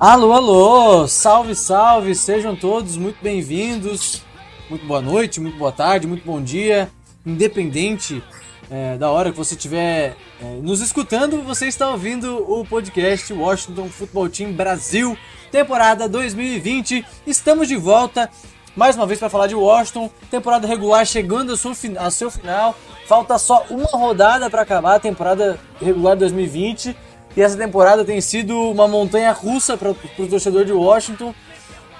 Alô, alô! Salve, salve! Sejam todos muito bem-vindos. Muito boa noite, muito boa tarde, muito bom dia. Independente é, da hora que você estiver é, nos escutando, você está ouvindo o podcast Washington Football Team Brasil, temporada 2020. Estamos de volta mais uma vez para falar de Washington. Temporada regular chegando ao seu, seu final. Falta só uma rodada para acabar a temporada regular 2020. E essa temporada tem sido uma montanha russa para o torcedor de Washington,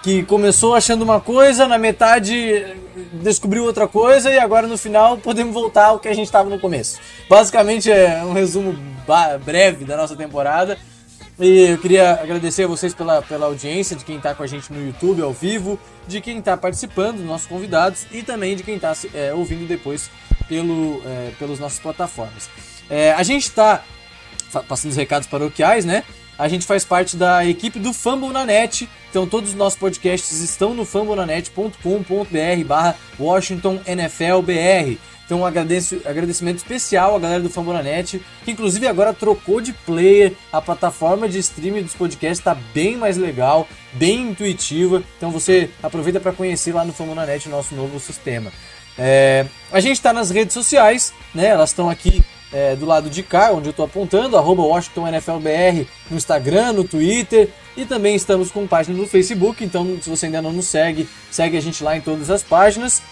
que começou achando uma coisa, na metade descobriu outra coisa e agora no final podemos voltar ao que a gente estava no começo. Basicamente é um resumo breve da nossa temporada. E eu queria agradecer a vocês pela, pela audiência, de quem está com a gente no YouTube ao vivo, de quem está participando, nossos convidados e também de quem está ouvindo depois pelo, é, pelas nossas plataformas. É, a gente está passando os recados paroquiais, né? A gente faz parte da equipe do Fumble na Net, então todos os nossos podcasts estão no fumblenanet.com.br barra Washington NFL BR. Então um agradecimento especial à galera do Fumble na Net, que inclusive agora trocou de player, a plataforma de streaming dos podcasts está bem mais legal, bem intuitiva, então você aproveita para conhecer lá no Fumble na Net o nosso novo sistema. É, a gente está nas redes sociais, né? Elas estão aqui é, do lado de cá, onde eu estou apontando, arroba WashingtonNFLBR no Instagram, no Twitter e também estamos com página no Facebook, então se você ainda não nos segue, segue a gente lá em todas as páginas.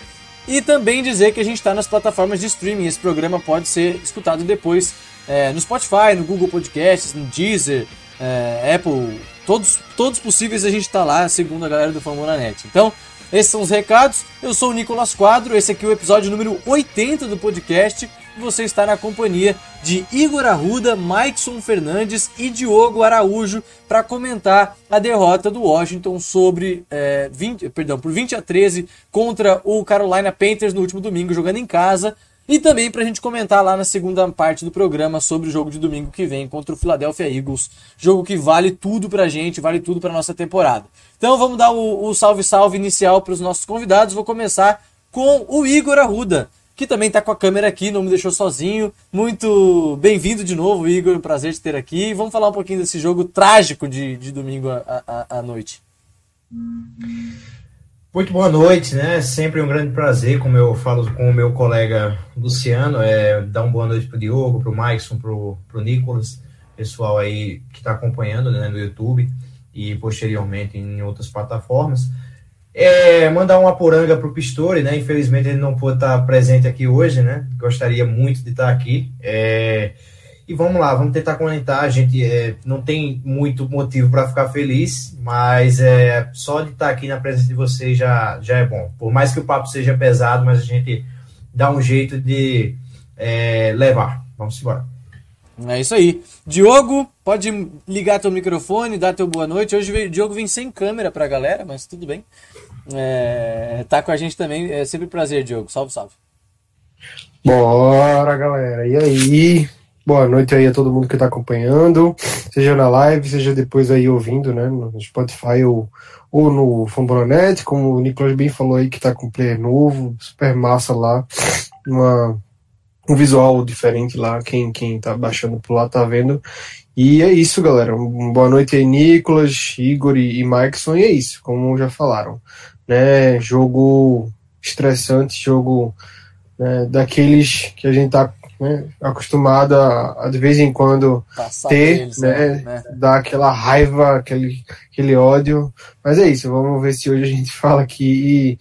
E também dizer que a gente está nas plataformas de streaming, esse programa pode ser escutado depois é, no Spotify, no Google Podcasts, no Deezer, é, Apple, todos, todos possíveis a gente está lá, segundo a galera do Famona Net. Então, esses são os recados. Eu sou o Nicolas Quadro, esse aqui é o episódio número 80 do podcast. Você está na companhia de Igor Arruda, Maikson Fernandes e Diogo Araújo para comentar a derrota do Washington sobre é, 20, perdão, por 20 a 13 contra o Carolina Panthers no último domingo, jogando em casa. E também para a gente comentar lá na segunda parte do programa sobre o jogo de domingo que vem contra o Philadelphia Eagles. Jogo que vale tudo pra gente, vale tudo pra nossa temporada. Então vamos dar o, o salve-salve inicial para os nossos convidados. Vou começar com o Igor Arruda, que também está com a câmera aqui, não me deixou sozinho. Muito bem-vindo de novo, Igor. Prazer te ter aqui. Vamos falar um pouquinho desse jogo trágico de, de domingo à, noite. Muito boa noite, né? Sempre um grande prazer, como eu falo com o meu colega Luciano, é dar uma boa noite pro Diogo, pro Maikson, pro, pro Nicolas, pessoal aí que está acompanhando né, no YouTube e posteriormente em outras plataformas. É, mandar uma poranga pro Pistori, né? Infelizmente ele não pôde estar presente aqui hoje, né? Gostaria muito de estar aqui. É, e vamos lá, vamos tentar comentar. A gente é, não tem muito motivo para ficar feliz, mas é, só de estar aqui na presença de vocês já, já é bom. Por mais que o papo seja pesado, mas a gente dá um jeito de é, levar. Vamos embora. É isso aí. Diogo, pode ligar teu microfone, dar teu boa noite. Hoje o Diogo vem sem câmera pra galera, mas tudo bem. É, tá com a gente também. É sempre um prazer, Diogo. Salve, salve. Bora, galera. E aí? Boa noite aí a todo mundo que está acompanhando, seja na live, seja depois aí ouvindo, né, no Spotify ou, ou no Fambonanet, como o Nicolas bem falou aí que tá com player novo, super massa lá, uma, um visual diferente lá, quem, quem tá baixando por lá tá vendo. E é isso, galera. Boa noite aí, Nicolas, Igor e, e e é isso, como já falaram, né, jogo estressante, jogo né, daqueles que a gente tá né, acostumado a, a, de vez em quando Passar ter, deles, né, né? dar aquela raiva, aquele, aquele ódio. Mas é isso, vamos ver se hoje a gente fala aqui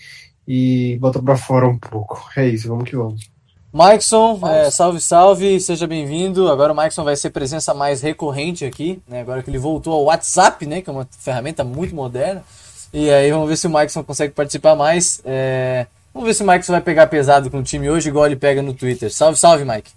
e, e bota pra fora um pouco. É isso, vamos que vamos. Maikson, é, salve, salve, seja bem-vindo. Agora o Maikson vai ser presença mais recorrente aqui, né? Agora que ele voltou ao WhatsApp, né? Que é uma ferramenta muito moderna. E aí vamos ver se o Maikson consegue participar mais. É, Vamos ver se o Maikson vai pegar pesado com o time hoje, igual ele pega no Twitter. Salve, salve, Mike.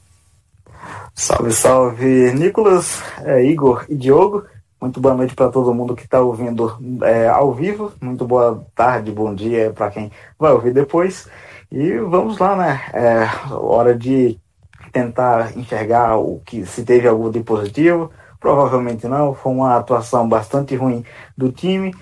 Salve, salve, Nicolas, é, Igor e Diogo. Muito boa noite para todo mundo que está ouvindo é, ao vivo. Muito boa tarde, bom dia para quem vai ouvir depois. E vamos lá, né? É hora de tentar enxergar o que se teve algo de positivo. Provavelmente não. Foi uma atuação bastante ruim do time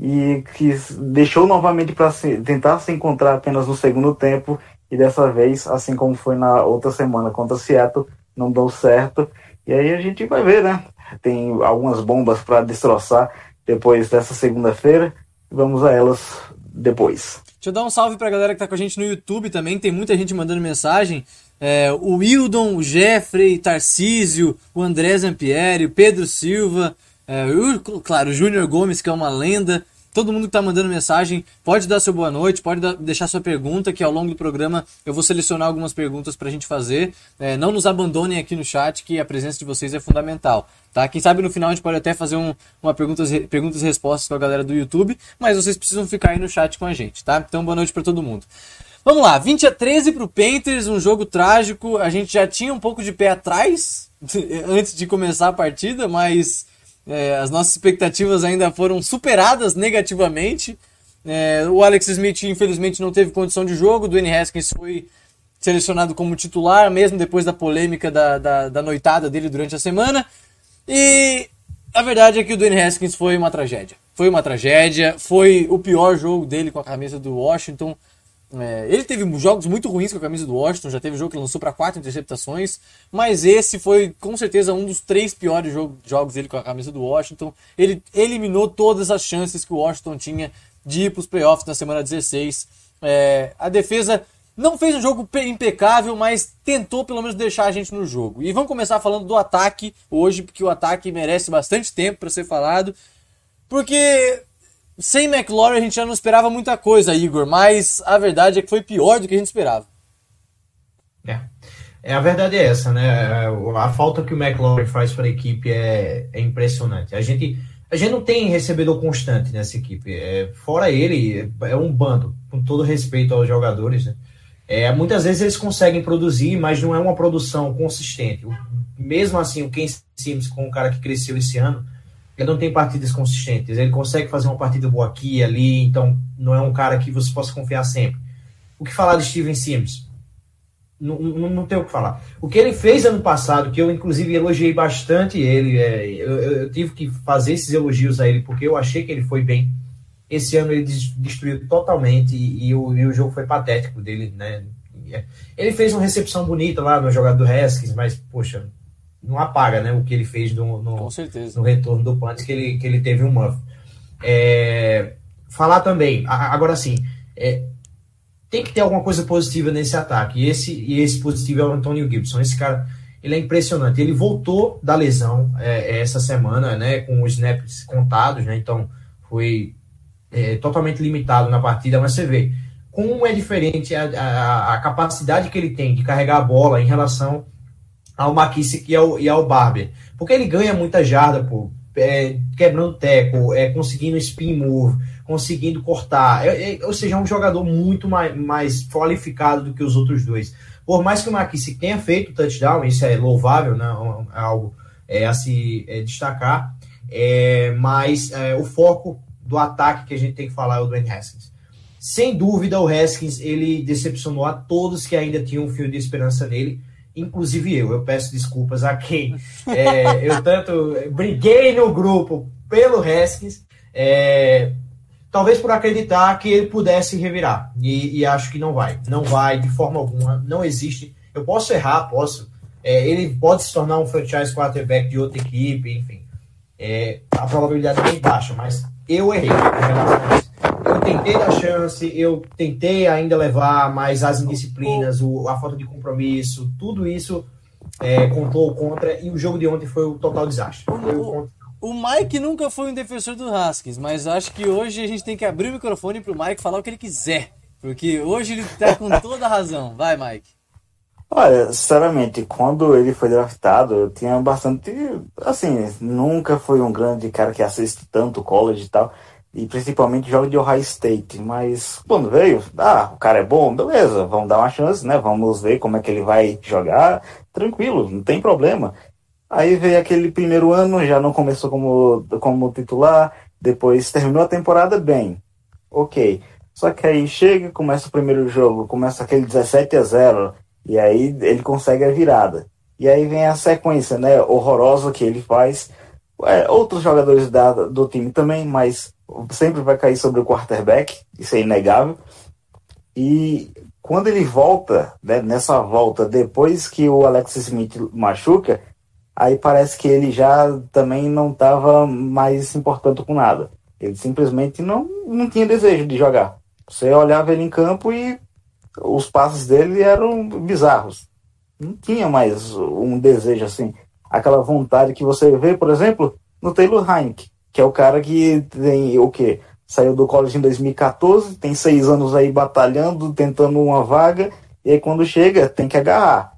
e que deixou novamente para tentar se encontrar apenas no segundo tempo e dessa vez, assim como foi na outra semana contra Seattle, não deu certo. E aí a gente vai ver, né? Tem algumas bombas para destroçar depois dessa segunda-feira. Vamos a elas depois. Deixa eu dar um salve para a galera que tá com a gente no YouTube também. Tem muita gente mandando mensagem. É, o Wildon, o Jeffrey, Tarcísio, o André Zampieri, o Pedro Silva, é, o, claro, Júnior Gomes, que é uma lenda. Todo mundo que está mandando mensagem, pode dar seu boa noite, pode dar, deixar sua pergunta, que ao longo do programa eu vou selecionar algumas perguntas para a gente fazer. É, não nos abandonem aqui no chat, que a presença de vocês é fundamental. Tá? Quem sabe no final a gente pode até fazer um, uma perguntas, perguntas e respostas com a galera do YouTube, mas vocês precisam ficar aí no chat com a gente, tá? Então boa noite para todo mundo. Vamos lá, 20 a 13 para o Panthers, um jogo trágico. A gente já tinha um pouco de pé atrás antes de começar a partida, mas é, as nossas expectativas ainda foram superadas negativamente. É, o Alex Smith, infelizmente, não teve condição de jogo. O Dwayne Haskins foi selecionado como titular, mesmo depois da polêmica da, da, da noitada dele durante a semana. E a verdade é que o Dwayne Haskins foi uma tragédia. Foi uma tragédia, foi o pior jogo dele com a camisa do Washington. É, ele teve jogos muito ruins com a camisa do Washington, já teve jogo que lançou para quatro interceptações, mas esse foi com certeza um dos três piores jogo, jogos dele com a camisa do Washington. Ele eliminou todas as chances que o Washington tinha de ir para os playoffs na semana 16. É, a defesa não fez um jogo impecável, mas tentou pelo menos deixar a gente no jogo. E vamos começar falando do ataque hoje, porque o ataque merece bastante tempo para ser falado. Porque sem McLaurin a gente já não esperava muita coisa, Igor, mas a verdade é que foi pior do que a gente esperava. É. É, a verdade é essa, né? A falta que o McLaurin faz para a equipe é, é, impressionante. A gente, a gente não tem recebedor constante nessa equipe. É, fora ele, é um bando, com todo respeito aos jogadores. Né? É, muitas vezes eles conseguem produzir, mas não é uma produção consistente. Mesmo assim, o Ken Sims, com o cara que cresceu esse ano, ele não tem partidas consistentes. Ele consegue fazer uma partida boa aqui e ali, então não é um cara que você possa confiar sempre. O que falar de Steven Sims? Não, não, não tem o que falar. O que ele fez ano passado, que eu inclusive elogiei bastante ele, é, eu, eu, tive que fazer esses elogios a ele porque eu achei que ele foi bem. Esse ano ele destruiu totalmente e, e, o, e o jogo foi patético dele, né? Ele fez uma recepção bonita lá no jogador do Haskins, mas, poxa, não apaga né, o que ele fez no, no, no retorno do Panthers, que ele, que ele teve um muff. É, falar também, agora sim, é, tem que ter alguma coisa positiva nesse ataque. E esse, e esse positivo é o Antonio Gibson. Esse cara, ele é impressionante. Ele voltou da lesão é, essa semana, né, com os snaps contados, né, então foi é, totalmente limitado na partida, mas você vê como é diferente a, a, a capacidade que ele tem de carregar a bola em relação ao McKissick e ao, e ao Barber. Porque ele ganha muita jarda, pô, é, quebrando teco, é, conseguindo spin move, conseguindo cortar. É, é, ou seja, é um jogador muito mais, mais qualificado do que os outros dois. Por mais que o McKissick tenha feito touchdown, isso é louvável, né, é algo é, a se é, destacar, é, mas o foco do ataque que a gente tem que falar é o Dwayne Haskins. Sem dúvida, o Haskins ele decepcionou a todos que ainda tinham um fio de esperança nele inclusive eu. Eu peço desculpas a quem é, eu tanto briguei no grupo pelo Haskins, é, talvez por acreditar que ele pudesse revirar. E, e, acho que não vai. Não vai de forma alguma. Não existe. Eu posso errar, posso. É, ele pode se tornar um franchise quarterback de outra equipe, enfim. É, a probabilidade é bem baixa, mas eu errei em relação a isso tentei dar chance, eu tentei ainda levar, mas as indisciplinas, o, a falta de compromisso, tudo isso é, contou contra. E o jogo de ontem foi o total desastre. O, o, Mike nunca foi um defensor do Haskins, mas acho que hoje a gente tem que abrir o microfone pro Mike falar o que ele quiser. Porque hoje ele tá com toda a razão. Vai, Mike. Olha, sinceramente, quando ele foi draftado, eu tinha bastante. Assim, nunca foi um grande cara que assiste tanto college e tal. E principalmente joga de Ohio State. Mas quando veio, ah, o cara é bom, beleza, vamos dar uma chance, né? Vamos ver como é que ele vai jogar. Tranquilo, não tem problema. Aí veio aquele primeiro ano, já não começou como, como titular, depois terminou a temporada bem. Ok. Só que aí chega, começa o primeiro jogo, começa aquele 17 a 0, e aí ele consegue a virada. E aí vem a sequência, né, horrorosa que ele faz. É, outros jogadores da, do time também, mas sempre vai cair sobre o quarterback, isso é inegável. E quando ele volta, né, nessa volta, depois que o Alex Smith machuca, aí parece que ele já também não estava mais se importando com nada. Ele simplesmente não, não tinha desejo de jogar. Você olhava ele em campo e os passos dele eram bizarros. Não tinha mais um desejo assim, aquela vontade que você vê, por exemplo, no Taylor Heineke, que é o cara que tem o quê? Saiu do college em 2014, tem seis anos aí batalhando, tentando uma vaga, e aí quando chega tem que agarrar.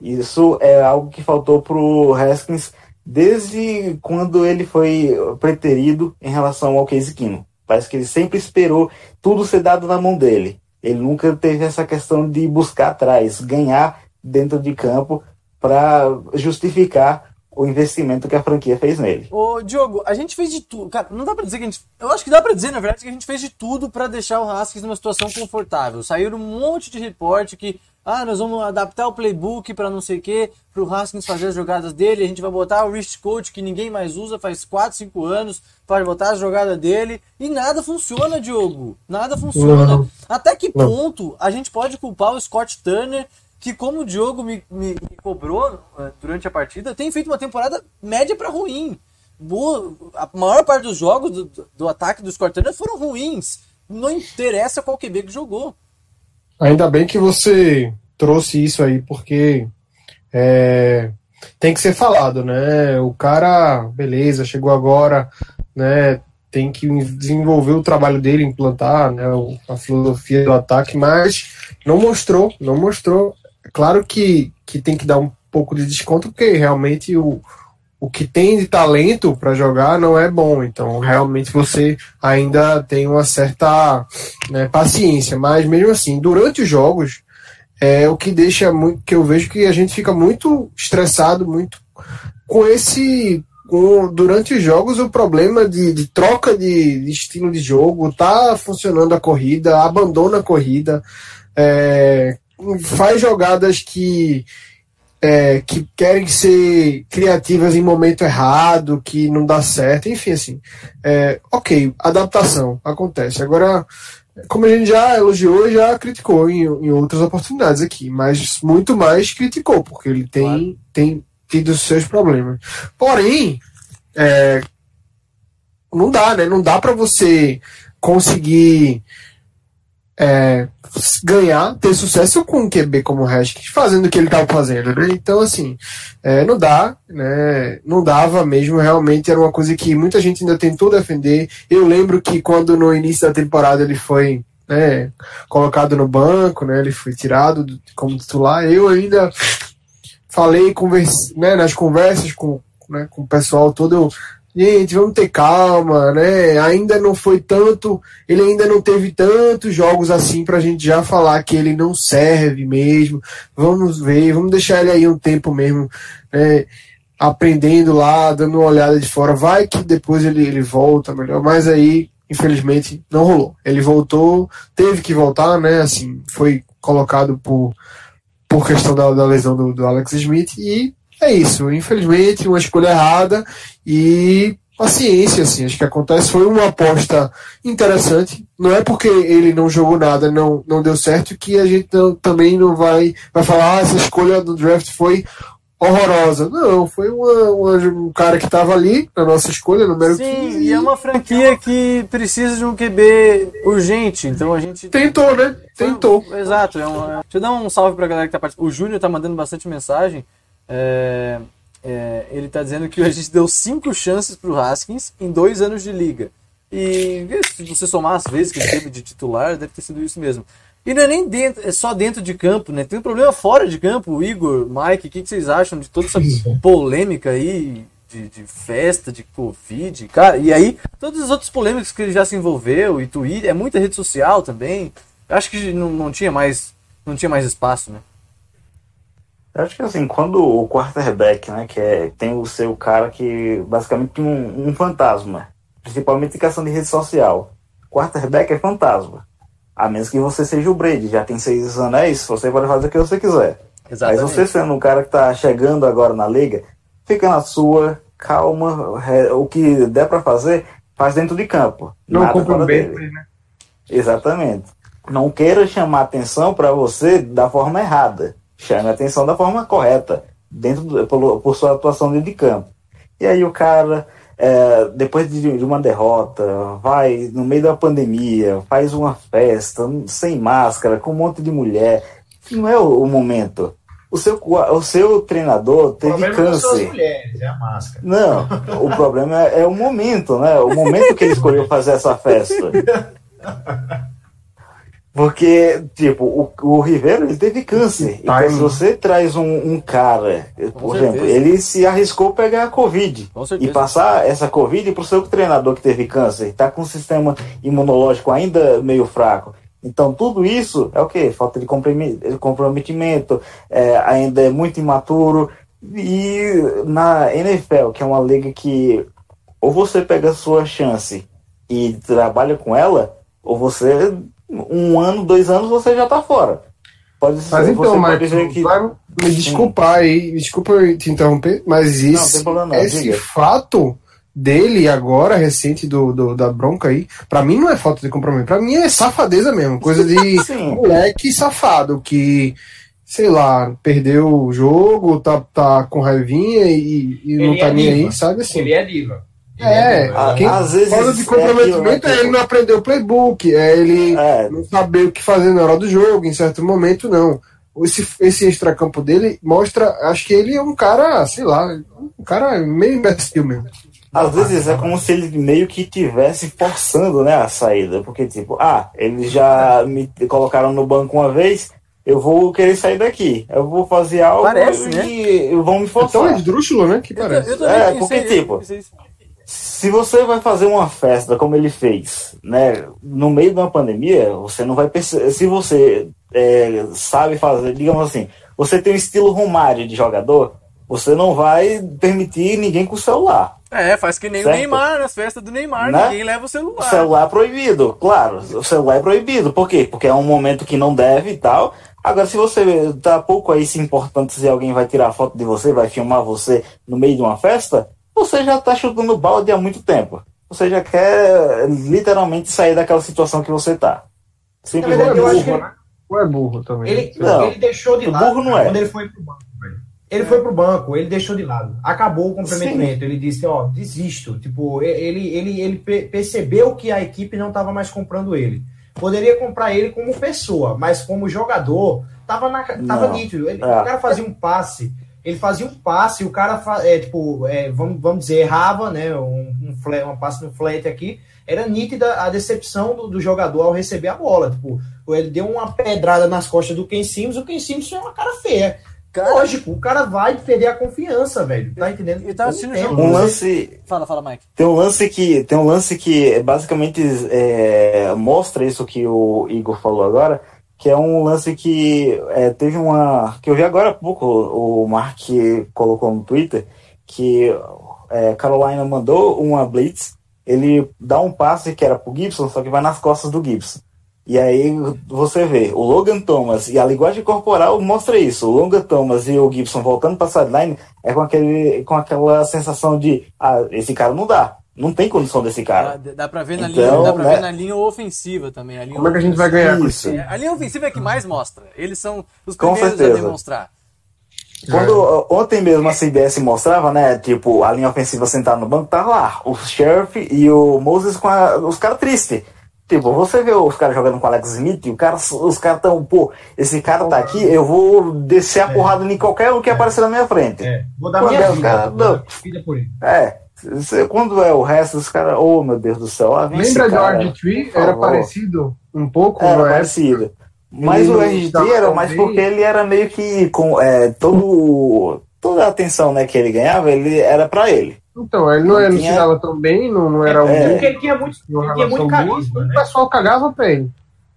Isso é algo que faltou pro Haskins desde quando ele foi preterido em relação ao Casey Keenum. Parece que ele sempre esperou tudo ser dado na mão dele. Ele nunca teve essa questão de buscar atrás, ganhar dentro de campo para justificar o investimento que a franquia fez nele. Ô, Diogo, a gente fez de tudo. Cara, não dá pra dizer que a gente. Eu acho que dá pra dizer, na verdade, que a gente fez de tudo pra deixar o Haskins numa situação confortável. Saíram um monte de reporte que. Ah, nós vamos adaptar o playbook pra não sei o quê, pro Haskins fazer as jogadas dele. A gente vai botar o wrist coach que ninguém mais usa faz 4, 5 anos para botar as jogadas dele. E nada funciona, Diogo. Nada funciona. Não. Até que Não. ponto a gente pode culpar o Scott Turner que como o Diogo me, me- me cobrou eh, durante a partida, tem feito uma temporada média para ruim. Boa, a maior parte dos jogos do, do- ataque do Scott Turner foram ruins. Não interessa qual QB que jogou. Ainda bem que você trouxe isso aí, porque é, tem que ser falado, né? O cara, beleza, chegou agora, né? Tem que desenvolver o trabalho dele, implantar né, a filosofia do ataque, mas não mostrou, não mostrou. Claro que, que tem que dar um pouco de desconto, porque realmente o, o que tem de talento para jogar não é bom. Então, realmente você ainda tem uma certa né, paciência. Mas mesmo assim, durante os jogos, é o que deixa muito. que eu vejo que a gente fica muito estressado, muito com esse. Com, durante os jogos, o problema de, de troca de, de estilo de jogo, tá funcionando a corrida, abandona a corrida, é, faz jogadas que é, que querem ser criativas em momento errado, que não dá certo, enfim, assim. É, ok, adaptação, acontece. Agora, como a gente já elogiou já criticou em, em outras oportunidades aqui, mas muito mais criticou, porque ele tem, Claro. tem tido seus problemas. Porém, é, não dá, né? Não dá para você conseguir é, ganhar, ter sucesso com um QB como o fazendo o que ele estava fazendo, né? Então, assim, é, não dá, né? Não dava mesmo, realmente era uma coisa que muita gente ainda tentou defender. Eu lembro que quando no início da temporada ele foi né, colocado no banco, né? Ele foi tirado do- como titular. Eu ainda falei converse, né, nas conversas com, né, com o pessoal todo, eu, gente, vamos ter calma, né? Ainda não foi tanto, ele ainda não teve tantos jogos assim pra gente já falar que ele não serve mesmo. Vamos ver, vamos deixar ele aí um tempo mesmo, né? Aprendendo lá, dando uma olhada de fora. Vai que depois ele, ele volta melhor, mas aí, infelizmente, não rolou. Ele voltou, teve que voltar, né? Assim, foi colocado por, por questão da, da lesão do, do Alex Smith e é isso. Infelizmente, uma escolha errada e paciência, assim, acho que acontece. Foi uma aposta interessante. Não é porque ele não jogou nada, não, não deu certo, que a gente não- também não vai, vai falar, ah, essa escolha do draft foi horrorosa. Não, foi uma, uma- um cara que estava ali na nossa escolha, número Sim, 15. e é uma franquia que precisa de um QB urgente, então a gente Tentou, né? Tentou. Exato. É um, é- Deixa eu dar um salve pra galera que tá participando. O Júnior tá mandando bastante mensagem. É, é, ele tá dizendo que a gente deu cinco chances pro Haskins em dois anos de liga. E se você somar as vezes que ele teve de titular, deve ter sido isso mesmo. E não é nem dentro, é só dentro de campo, né? Tem um problema fora de campo, Igor, Mike, o que, que vocês acham de toda essa polêmica aí de, de festa, de Covid, cara? E aí, todas as outras polêmicas que ele já se envolveu, e Twitter, é muita rede social também. Acho que não, não tinha mais não tinha mais espaço, né? Eu acho que assim, quando o quarterback, né, que é, tem o seu cara que basicamente um, um fantasma, principalmente em questão de rede social. Quarterback é fantasma. A menos que você seja o Brady, já tem seis anéis, você pode fazer o que você quiser. Exatamente. Mas você sendo um cara que tá chegando agora na liga, fica na sua, calma, o que der pra fazer, faz dentro de campo. Não fora um né? Exatamente. Não queira chamar atenção para você da forma errada. Chame a atenção da forma correta, dentro do, por, por sua atuação dentro de campo. E aí o cara, é, depois de, de uma derrota, vai no meio da pandemia, faz uma festa, sem máscara, com um monte de mulher. Não é o, o momento. O seu, o seu treinador O teve não são as câncer. mulheres, é a máscara. Não, o problema é, é o momento, né? O momento que ele escolheu fazer essa festa. Porque, tipo, o, o Rivero ele teve câncer. Então, se você traz um, um cara, por certeza. exemplo, ele se arriscou a pegar a Covid Com e passar essa Covid pro seu treinador que teve câncer, tá com um sistema imunológico ainda meio fraco. Então, tudo isso é o quê? Falta de comprometimento, é, ainda é muito imaturo. E na NFL, que é uma liga que ou você pega a sua chance e trabalha com ela, ou você, um ano, dois anos, você já tá fora. Pode ser, Mas então, Marcos, que. vai me desculpar aí, desculpa eu te interromper, mas Não, esse, tem problema não, esse diga. fato dele agora, recente do, do- da bronca aí, pra mim não é falta de compromisso, pra mim é safadeza mesmo, coisa de moleque safado que, sei lá, perdeu o jogo, tá, tá com raivinha e, e não tá é nem aí, sabe assim? Ele é diva. É, diva. a- quem às vezes fala de é comprometimento aquilo, é ele não aprendeu o playbook, é ele É, não saber o que fazer na hora do jogo, em certo momento, não. Esse, esse extracampo dele mostra, acho que ele é um cara, sei lá, um cara meio imbecil mesmo. Às vezes é como se ele meio que tivesse forçando, né, a saída. Porque, tipo, ah, eles já me colocaram no banco uma vez, eu vou querer sair daqui. Eu vou fazer algo Parece, né? e vão me Então forçar. é esdrúxulo, né? Que Eu, parece. eu também É, pensei- porque, eu tipo. Se você vai fazer uma festa como ele fez, né, no meio de uma pandemia, você não vai perceber. Se você é, sabe fazer, digamos assim, você tem um estilo Romário de jogador, você não vai permitir ninguém com o celular. É, faz que nem Certo. o Neymar nas festas do Neymar, Né? ninguém leva o O celular. celular é proibido, claro. O celular é proibido. Por quê? Porque é um momento que não deve e tal. Agora, se você tá pouco aí se importando se alguém vai tirar foto de você, vai filmar você no meio de uma festa, você já tá chutando balde há muito tempo. Você já quer literalmente sair daquela situação que você tá. Na Simplesmente. verdade, eu acho que burro, né? Ou é burro também. Ele, Não. ele deixou de O lado burro não é. quando ele foi pro banco, velho. Ele foi pro banco, ele deixou de lado. Acabou o comprometimento. Ele disse, ó, desisto. Tipo, ele, ele, ele pe- percebeu que a equipe não estava mais comprando ele. Poderia comprar ele como pessoa, mas como jogador, tava, na, tava nítido. Ele- É. O cara fazia um passe. Ele fazia um passe, o cara, é, tipo, é, vamos, vamos dizer, errava, né? Um, um, flat, um passe no flat aqui. Era nítida a decepção do, do jogador ao receber a bola. Tipo, ele deu uma pedrada nas costas do Ken Simmons, o Ken Simmons foi uma cara feia. Cara, Lógico, o cara vai perder a confiança, velho. Tá entendendo? Eu tava assistindo o Não jogo. tem. Um lance, Fala, fala, Mike. Tem um lance que tem um lance que basicamente é, mostra isso que o Igor falou agora, que é um lance que é, teve uma que eu vi agora há pouco o Mark colocou no Twitter que é, Carolina mandou uma blitz, ele dá um passe que era pro Gibson, só que vai nas costas do Gibson. E aí você vê, o Logan Thomas e a linguagem corporal mostra isso. O Logan Thomas e o Gibson voltando para sideline é com, aquele, com aquela sensação de ah, esse cara não dá. Não tem condição desse cara. dá pra ver na Então, linha, dá pra né? ver na linha ofensiva também. A linha Como é que a gente vai ganhar com Isso. É, A linha ofensiva é que mais mostra. Eles são os Com primeiros a demonstrar. Quando ó, ontem mesmo a CBS mostrava, né? Tipo, a linha ofensiva sentada no banco, tava lá. O Sheriff e o Moses com a- os caras tristes. Tipo, você vê os caras jogando com o Alex Smith, o cara, os caras tão, pô, esse cara tá aqui, eu vou descer a porrada em qualquer um que aparecer na minha frente. É, vou dar é o vida. por ele. É, Quando é o resto, os caras, oh meu Deus do céu, esse Lembra do cara. RG3? por Era parecido um pouco, Era não é? parecido. Mas Ele o não RG3 dava era mais bem. porque ele era meio que com é, todo, toda a atenção né, que ele ganhava, ele era pra ele. Então, ele não, Não não tinha- se dava tão bem, não, não era um É. Porque ele tinha muito, ele tinha muito boa, carisma, o né? pessoal cagava pra ele.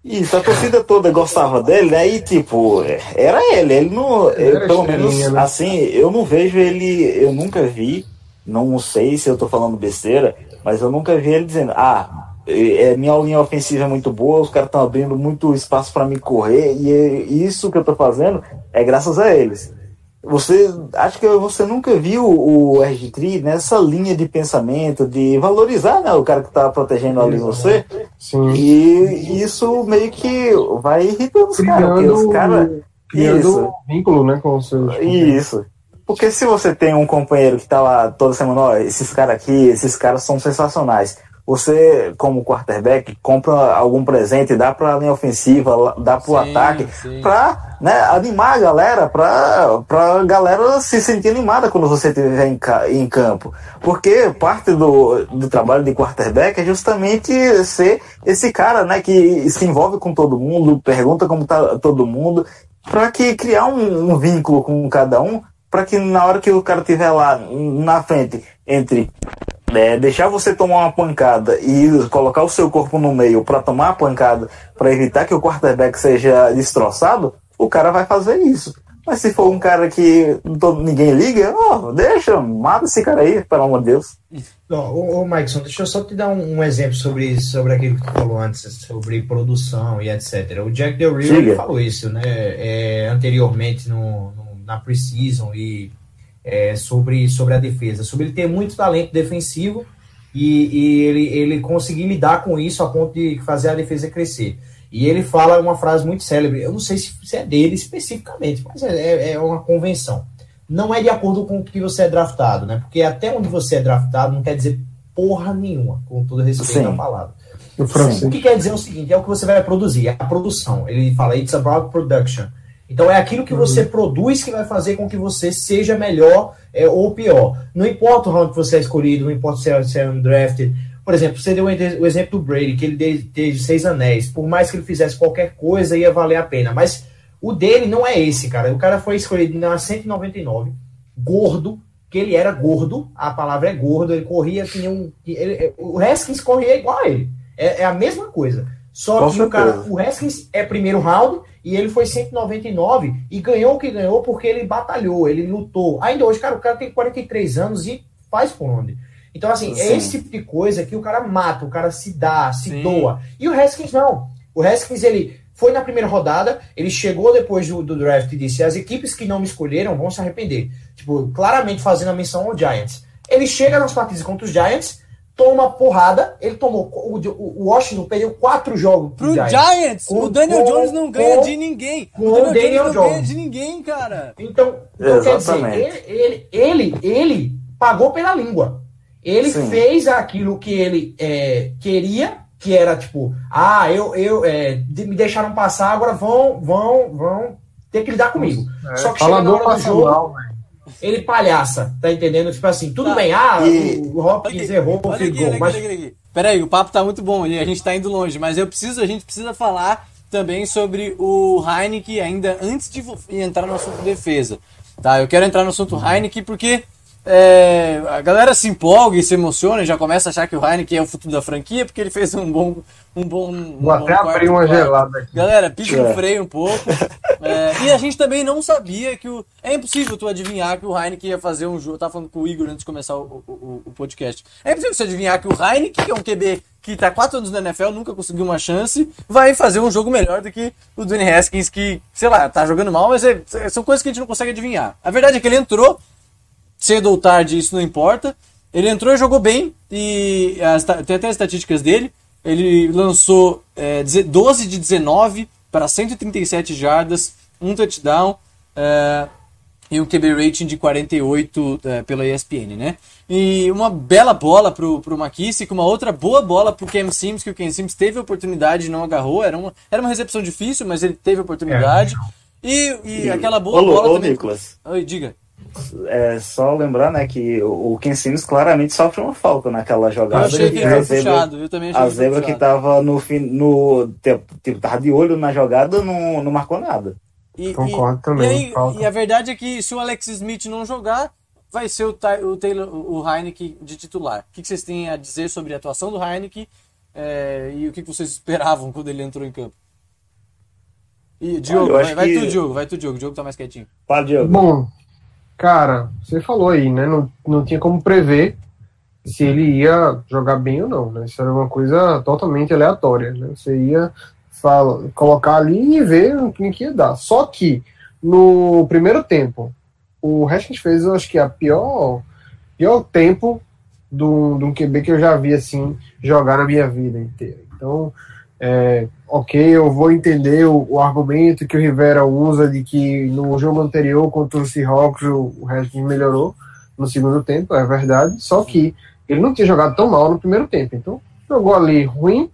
Isso, a torcida toda gostava dele, né? E tipo, era ele. Ele não. Ele eu, pelo menos, né? assim, eu não vejo ele. Eu nunca vi, não sei se eu tô falando besteira, mas eu nunca vi ele dizendo, ah, é, minha linha ofensiva é muito boa, os caras estão abrindo muito espaço para me correr, e é- isso que eu tô fazendo é graças a eles. Você acho que você nunca viu o RG3 nessa linha de pensamento de valorizar né, o cara que tá protegendo ali você. Sim. E isso meio que vai irritando os caras, porque os caras. criando Isso. um vínculo, né, com os seus. Isso. Porque se você tem um companheiro que tá lá toda semana, ó, esses caras aqui, esses caras são sensacionais. Você, como quarterback, compra algum presente, dá pra linha ofensiva, dá pro Sim, ataque, sim. pra né, animar a galera, pra, pra galera se sentir animada quando você estiver em, em campo. Porque parte do, do trabalho de quarterback é justamente ser esse cara né, que se envolve com todo mundo, pergunta como tá todo mundo, para que criar um, um vínculo com cada um, para que na hora que o cara estiver lá na frente entre é, deixar você tomar uma pancada e colocar o seu corpo no meio para tomar a pancada, para evitar que o quarterback seja destroçado, o cara vai fazer isso. Mas se for um cara que todo- ninguém liga, ó, deixa, mata esse cara aí, pelo amor de Deus. Ó, Ô, ô deixa eu só te dar um, um exemplo sobre, sobre aquilo que tu falou antes, sobre produção e etc. O Jack Del Rio falou isso, né, é, anteriormente no, no- na Precision e é, sobre, sobre a defesa, sobre ele ter muito talento defensivo e, e ele, ele conseguir lidar com isso a ponto de fazer a defesa crescer. E ele fala uma frase muito célebre, eu não sei se, se é dele especificamente, mas é, é- é uma convenção. Não é de acordo com o que você é draftado, né? Porque até onde você é draftado não quer dizer porra nenhuma, com todo respeito Sim. à palavra. O que quer dizer o seguinte, é o que você vai produzir, é a produção. Ele fala, it's about production. Então é aquilo que você produz que vai fazer com que você seja melhor é, ou pior. Não importa o round que você é escolhido, não importa se é, se é undrafted. Por exemplo, você deu o exemplo do Brady, que ele teve seis anéis. Por mais que ele fizesse qualquer coisa, ia valer a pena. Mas o dele não é esse, cara. O cara foi escolhido na 199, gordo, que ele era gordo, a palavra é gordo, ele corria nem um. ele- o Haskins corria igual a ele. É, é a mesma coisa. Só que o cara, certeza. o Haskins é primeiro round e ele foi 199 e ganhou o que ganhou porque ele batalhou, ele lutou. Ainda hoje, cara, o cara tem 43 anos e faz por onde. Então, assim, é Sim. esse tipo de coisa que o cara mata, o cara se dá, se Sim. doa. E o Haskins não. O Haskins, ele foi na primeira rodada, ele chegou depois do, do draft e disse: as equipes que não me escolheram vão se arrepender. Tipo, claramente fazendo a menção ao Giants. Ele chega nas partidas contra os Giants, toma porrada, ele tomou. O, o- o Washington perdeu quatro jogos Pro Giants. Giants, Com- o Daniel com- Jones não ganha com- de ninguém. com O Daniel, Daniel Jones não ganha Jones. de ninguém, cara. Então, então quer dizer, ele, ele, ele, ele pagou pela língua. Ele Sim. fez aquilo que ele é, queria, que era tipo, ah, eu, eu é, de- me deixaram passar, agora vão, vão, vão ter que lidar comigo. É, Só que chega na falador hora do jogo, mal, velho. Ele palhaça, tá entendendo? Tipo assim, tudo Tá. bem, ah, E- o Hopkins errou aqui, mas olha aqui, olha aqui. Peraí, o papo tá muito bom e a gente tá indo longe, mas eu preciso, a gente precisa falar também sobre o Heineken ainda antes de entrar no assunto defesa. Tá, eu quero entrar no assunto Heineken porque é, a galera se empolga e se emociona e já começa a achar que o Heineken é o futuro da franquia porque ele fez um bom um bom um Vou bom até abrir uma gelada aqui. Galera, pique no É. freio um pouco. É, e a gente também não sabia que o. É impossível tu adivinhar que o Heineken ia fazer um jogo. Eu tava falando com o Igor antes de começar o, o- o- o podcast. É impossível você adivinhar que o Heineken, que é um QB que tá quatro anos na NFL, nunca conseguiu uma chance, vai fazer um jogo melhor do que o Dwayne Haskins, que, sei lá, tá jogando mal, mas é- são coisas que a gente não consegue adivinhar. A verdade é que ele entrou, cedo ou tarde, isso não importa. Ele entrou e jogou bem, e as tem até as estatísticas dele. Ele lançou é, deze- 12 de 19 para 137 jardas, um touchdown é, e um QB rating de 48 é, pela ESPN, né? E uma bela bola pro, pro McKissick, uma outra boa bola pro Cam Sims, que o Cam Sims teve a oportunidade e não agarrou. Era uma, era uma recepção difícil, mas ele teve a oportunidade. E, e aquela boa bola ô, também. Nicolas. Oi, diga. É só lembrar, né, que o Simmons claramente sofre uma falta naquela Eu jogada. achei que ele a foi zebra, puxado, eu também achei a que ele foi zebra que tava no fim, no tipo, tava de olho na jogada, não, não marcou nada. E, Concordo e- também, E, aí- e a verdade é que se o Alex Smith não jogar, vai ser o, o Taylor, o Heineken de titular. O que, vocês têm a dizer sobre a atuação do Heineken é, e o que, vocês esperavam quando ele entrou em campo? E, Diogo, eu vai, vai que- tu, Diogo, vai tu, Diogo. O Diogo tá mais quietinho. Fala, Diogo. Bom, cara, você falou aí, né? Não, não tinha como prever se ele ia jogar bem ou não, né? Isso era uma coisa totalmente aleatória, né? Você ia fala, colocar ali e ver o que ia dar. Só que no primeiro tempo, o Haskins fez, eu acho que a pior, pior tempo de um QB que eu já vi assim jogar na minha vida inteira. Então, é, ok, eu vou entender o, o argumento que o Rivera usa de que no jogo anterior contra o Seahawks o, o Haskins melhorou no segundo tempo, é verdade, só que ele não tinha jogado tão mal no primeiro tempo, então jogou ali ruim,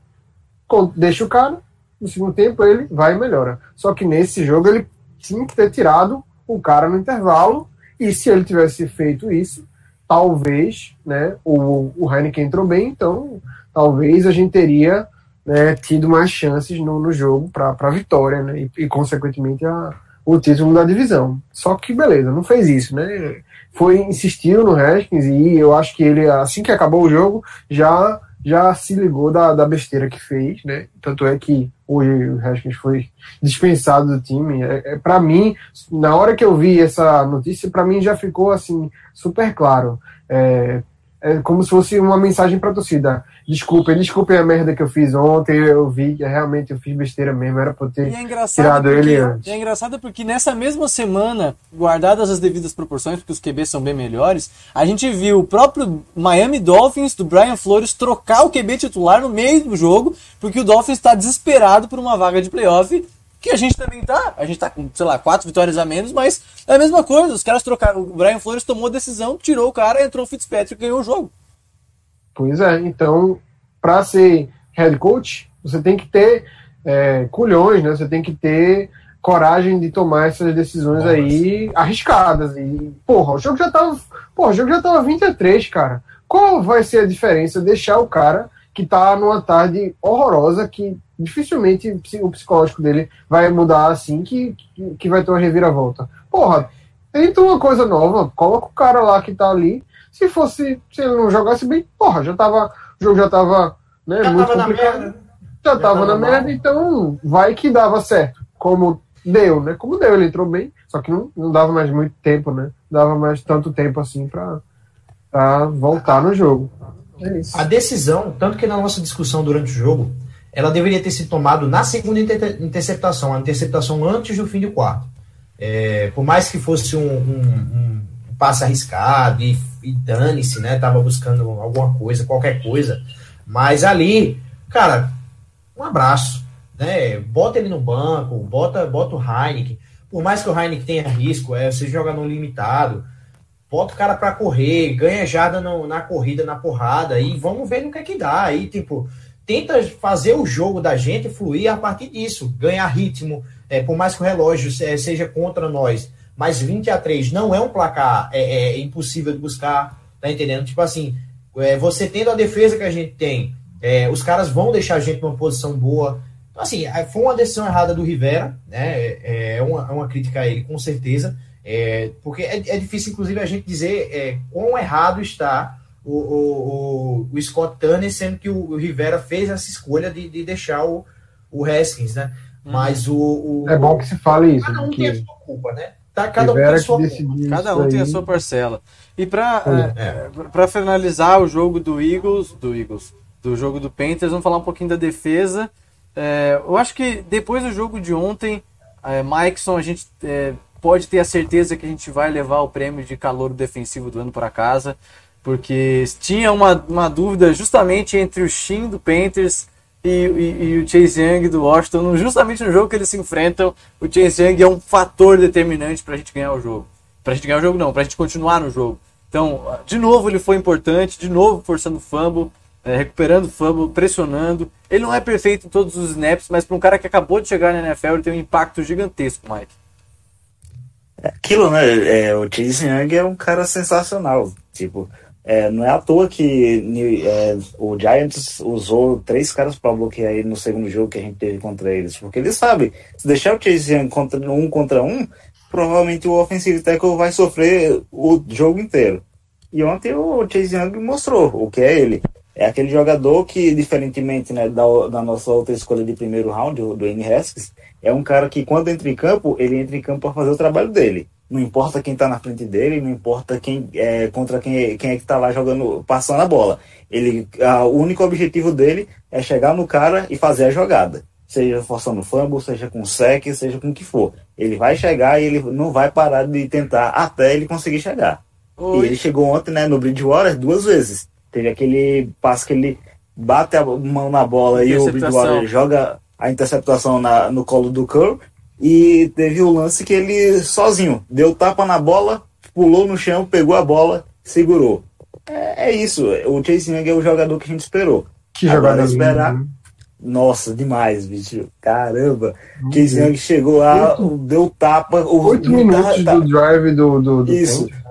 deixa o cara, no segundo tempo ele vai e melhora. Só que nesse jogo ele tinha que ter tirado o cara no intervalo, e se ele tivesse feito isso, talvez, né, o, o Heineken entrou bem, então talvez a gente teria né, tido mais chances no, no jogo para a vitória, né, e, e, consequentemente a, o título da divisão. Só que beleza, não fez isso, né? Foi insistiu no Haskins e eu acho que ele assim que acabou o jogo já já se ligou da, da besteira que fez, né? Tanto é que hoje o Haskins foi dispensado do time. É, é para mim, na hora que eu vi essa notícia, para mim já ficou assim super claro. É, é como se fosse uma mensagem para a torcida. Desculpem, desculpem a merda que eu fiz ontem. Eu vi que realmente eu fiz besteira mesmo. Era eu ter é tirado porque, ele antes. é engraçado porque nessa mesma semana, guardadas as devidas proporções, porque os QBs são bem melhores, a gente viu o próprio Miami Dolphins do Brian Flores trocar o QB titular no meio do jogo, porque o Dolphins está desesperado por uma vaga de playoff. Que a gente também tá. A gente tá com, sei lá, quatro vitórias a menos, mas é a mesma coisa. Os caras trocaram. O Brian Flores tomou a decisão, tirou o cara, entrou o Fitzpatrick e ganhou o jogo. Pois é, então, para ser head coach, você tem que ter é, culhões, né? Você tem que ter coragem de tomar essas decisões Nossa. aí arriscadas. E, porra, o jogo já tava. Porra, o jogo já tava 20 a 3, cara. Qual vai ser a diferença deixar o cara que tá numa tarde horrorosa, que dificilmente o psicológico dele vai mudar assim, que, que, vai ter uma reviravolta? Porra, tenta uma coisa nova, coloca o cara lá que tá ali. Se fosse, se ele não jogasse bem, porra, já tava, o jogo já tava, né, Já muito tava na complicado. merda. Já, Já tava tava na mal. merda, então vai que dava certo. Como deu, né? Como deu, ele entrou bem, só que não, não dava mais muito tempo, né? Dava mais tanto tempo assim pra, pra voltar no jogo. É isso. A decisão, tanto que na nossa discussão durante o jogo, ela deveria ter sido tomada na segunda inter- interceptação, a interceptação antes do fim do quarto. É, por mais que fosse um, um- um passe arriscado e, e dane-se, né? Tava buscando alguma coisa, qualquer coisa. Mas ali, cara, um abraço. Né? Bota ele no banco, bota, bota o Heineken. Por mais que o Heineken tenha risco, é, você joga no limitado, bota o cara pra correr, ganha jarda no- na corrida, na porrada, e vamos ver no que é que dá. Aí, tipo, tenta fazer o jogo da gente fluir a partir disso, ganhar ritmo, é, por mais que o relógio se- seja contra nós, mas 20 a 3 não é um placar é, é impossível de buscar, tá entendendo? Tipo assim, é, você tendo a defesa que a gente tem, é, os caras vão deixar a gente numa posição boa. Então, assim, é, foi uma decisão errada do Rivera, né? É, é uma, é uma crítica a ele, com certeza. É, porque é, é difícil, inclusive, a gente dizer é, quão errado está o, o, o, o Scott Turner, sendo que o, o Rivera fez essa escolha de, de deixar o, o Haskins, né? Mas o, o- É bom que se fale isso. cada um tem a que sua culpa, né? Tá, cada um Rivera tem a sua culpa. Cada um tem a sua parcela. E pra, É. é, pra finalizar o jogo do Eagles, do Eagles, do jogo do Panthers, vamos falar um pouquinho da defesa. É, eu acho que depois do jogo de ontem, é, Mikeson, a gente é, pode ter a certeza que a gente vai levar o prêmio de calor defensivo do ano para casa, porque tinha uma, uma dúvida justamente entre o Shin do Panthers e, e- e o Chase Young do Washington, justamente no jogo que eles se enfrentam, o Chase Young é um fator determinante para a gente ganhar o jogo. Pra gente ganhar o jogo não, pra gente continuar no jogo. Então, de novo ele foi importante, de novo forçando fumble, é, recuperando fumble, pressionando. Ele não é perfeito em todos os snaps, mas para um cara que acabou de chegar na NFL, ele tem um impacto gigantesco, Mike. Aquilo, né? É, o Chase Young é um cara sensacional. Tipo, é, não é à toa que é, o Giants usou três caras para bloquear ele no segundo jogo que a gente teve contra eles. Porque ele sabe, se deixar o Chase Young contra, um contra um, provavelmente o offensive tackle vai sofrer o jogo inteiro. E ontem o Chase Young mostrou o que é ele. É aquele jogador que, diferentemente né, da, da nossa outra escolha de primeiro round, do, N. Haskins, é um cara que quando entra em campo, ele entra em campo para fazer o trabalho dele. Não importa quem tá na frente dele, não importa quem é, contra quem, quem é que tá lá jogando, passando a bola. Ele, a, o único objetivo dele é chegar no cara e fazer a jogada. Seja forçando fumble, seja com sec, seja com o que for. Ele vai chegar e ele não vai parar de tentar até ele conseguir chegar. Oi. E ele chegou ontem, né, no Bridgewater duas vezes. Teve aquele passo que ele bate a mão na bola e o. Bridgewater joga a interceptação na, no colo do Curl. E teve o lance que ele sozinho deu tapa na bola, pulou no chão, pegou a bola, segurou. É, é isso. O Chase Young é o jogador que a gente esperou. Que linda, esperar. né? Nossa, demais, bicho. Caramba. Chase Young chegou lá, deu tapa. o- Oito tá- minutos tá- do drive do, do, do Isso. Panthers.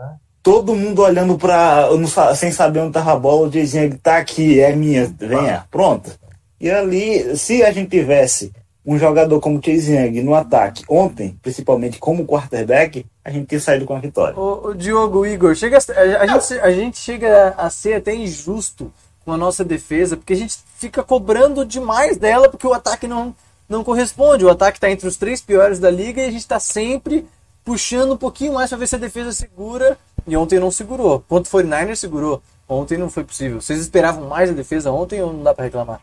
todo mundo olhando pra. sem saber onde tava a bola, o Chase Young tá aqui, é minha, venha, pronto. E ali, se a gente tivesse um jogador como o Chase Young no ataque ontem, principalmente como quarterback, a gente tinha saído com a vitória. Ô, ô, Diogo, Igor, chega a, a, gente, a gente chega a ser até injusto com a nossa defesa, porque a gente fica cobrando demais dela, porque o ataque não, não corresponde. O ataque está entre os três piores da liga e a gente está sempre puxando um pouquinho mais para ver se a defesa segura. E ontem não segurou. Quanto foi 49 segurou. Ontem não foi possível. Vocês esperavam mais a defesa ontem ou não dá para reclamar?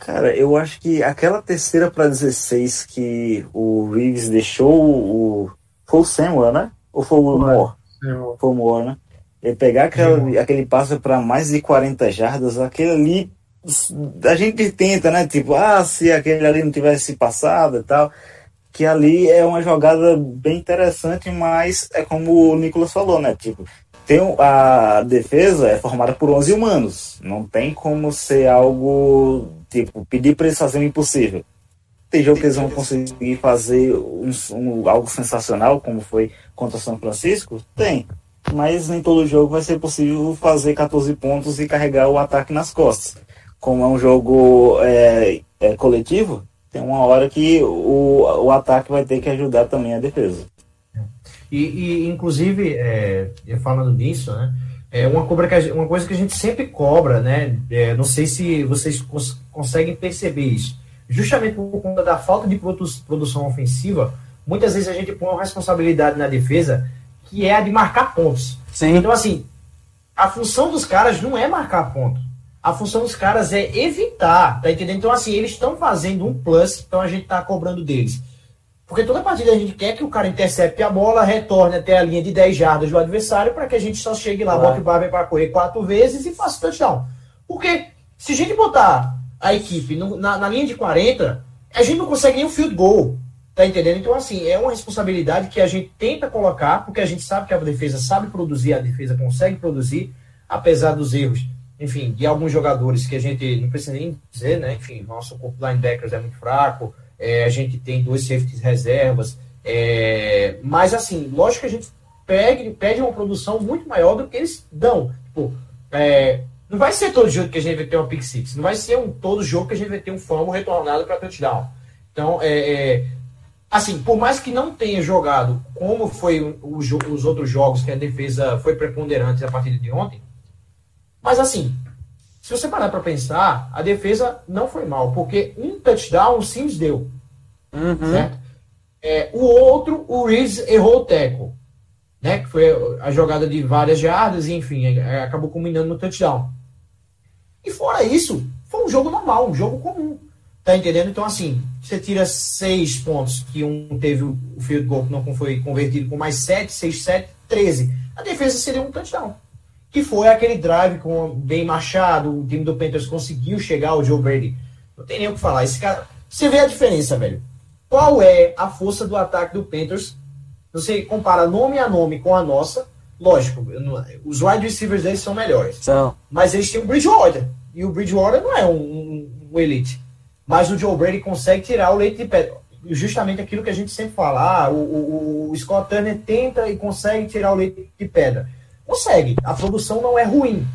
Cara, eu acho que aquela terceira para 16 que o Reeves deixou o. Foi o Samuel, né? Ou foi o Moore? Foi o Moore, né? Ele pegar aquela, aquele passo para mais de 40 jardas, aquele ali. A gente tenta, né? Tipo, ah, se aquele ali não tivesse passado e tal. Que ali é uma jogada bem interessante, mas é como o Nicolas falou, né? Tipo, tem a defesa é formada por 11 humanos. Não tem como ser algo tipo pedir para eles fazerem o impossível. Tem jogo que eles vão conseguir fazer um, um- algo sensacional, como foi contra São Francisco? Tem. Mas nem todo jogo vai ser possível fazer 14 pontos e carregar o ataque nas costas. Como é um jogo é, é, coletivo, tem uma hora que o, o ataque vai ter que ajudar também a defesa. E, e, inclusive, é, falando nisso, né? É uma, cobra que uma coisa que a gente sempre cobra, né? é, não sei se vocês cons- conseguem perceber isso. Justamente por conta da falta de produ- produção ofensiva, muitas vezes a gente põe uma responsabilidade na defesa que é a de marcar pontos. Sim. Então, assim, a função dos caras não é marcar ponto. A função dos caras é evitar, tá entendendo? Então, assim, eles estão fazendo um plus, então a gente tá cobrando deles. Porque toda partida a gente quer que o cara intercepte a bola, retorne até a linha de 10 jardas do adversário para que a gente só chegue lá, Claro. bote o Barber para correr quatro vezes e faça o touchdown. Porque se a gente botar a equipe no- na, na linha de 40, a gente não consegue nem um field goal. Tá entendendo? Então, assim, é uma responsabilidade que a gente tenta colocar, porque a gente sabe que a defesa sabe produzir, a defesa consegue produzir, apesar dos erros, enfim, de alguns jogadores que a gente não precisa nem dizer, né? Enfim, nosso corpo linebackers é muito fraco, é, a gente tem dois safeties reservas, é, mas, assim, lógico que a gente pede, pede uma produção muito maior do que eles dão. Tipo, é, não vai ser todo jogo que a gente vai ter uma pick six, não vai ser um, todo jogo que a gente vai ter um fumble retornado para touchdown. Então, é, é, assim, por mais que não tenha jogado como foi o- o jo- os outros jogos que a defesa foi preponderante a partir de ontem, mas assim, se você parar para pensar, a defesa não foi mal, porque um touchdown o Sims deu, Uhum. certo? É, o outro, o Reeves errou o tackle, né? Que foi a jogada de várias jardas, e enfim, é, acabou culminando no touchdown. E fora isso, foi um jogo normal, um jogo comum. Tá entendendo? Então, assim, você tira seis pontos, que um teve o o field goal que não foi convertido com mais sete, seis, sete, treze. A defesa seria um touchdown. Que foi aquele drive com o bem machado, o time do Panthers conseguiu chegar ao Joe Brady. Não tem nem o que falar. Esse cara. Você vê a diferença, velho. Qual é a força do ataque do Panthers? Você compara nome a nome com a nossa. Lógico, não- os wide receivers deles são melhores. São. Mas eles têm o Bridgewater. E o Bridgewater não é um, um- um elite. Mas o Joe Brady consegue tirar o leite de pedra. justamente aquilo que a gente sempre fala. Ah, o, o, o Scott Turner tenta e consegue tirar o leite de pedra. Consegue. A produção não é ruim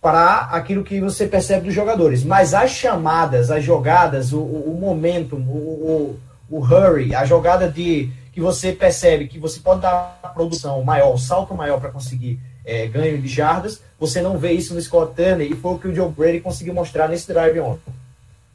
para aquilo que você percebe dos jogadores. Mas as chamadas, as jogadas, o, o, o momento, o, o, o hurry, a jogada de que você percebe que você pode dar a produção maior, o salto maior para conseguir é, ganho de jardas, você não vê isso no Scott Turner e foi o que o Joe Brady conseguiu mostrar nesse drive ontem.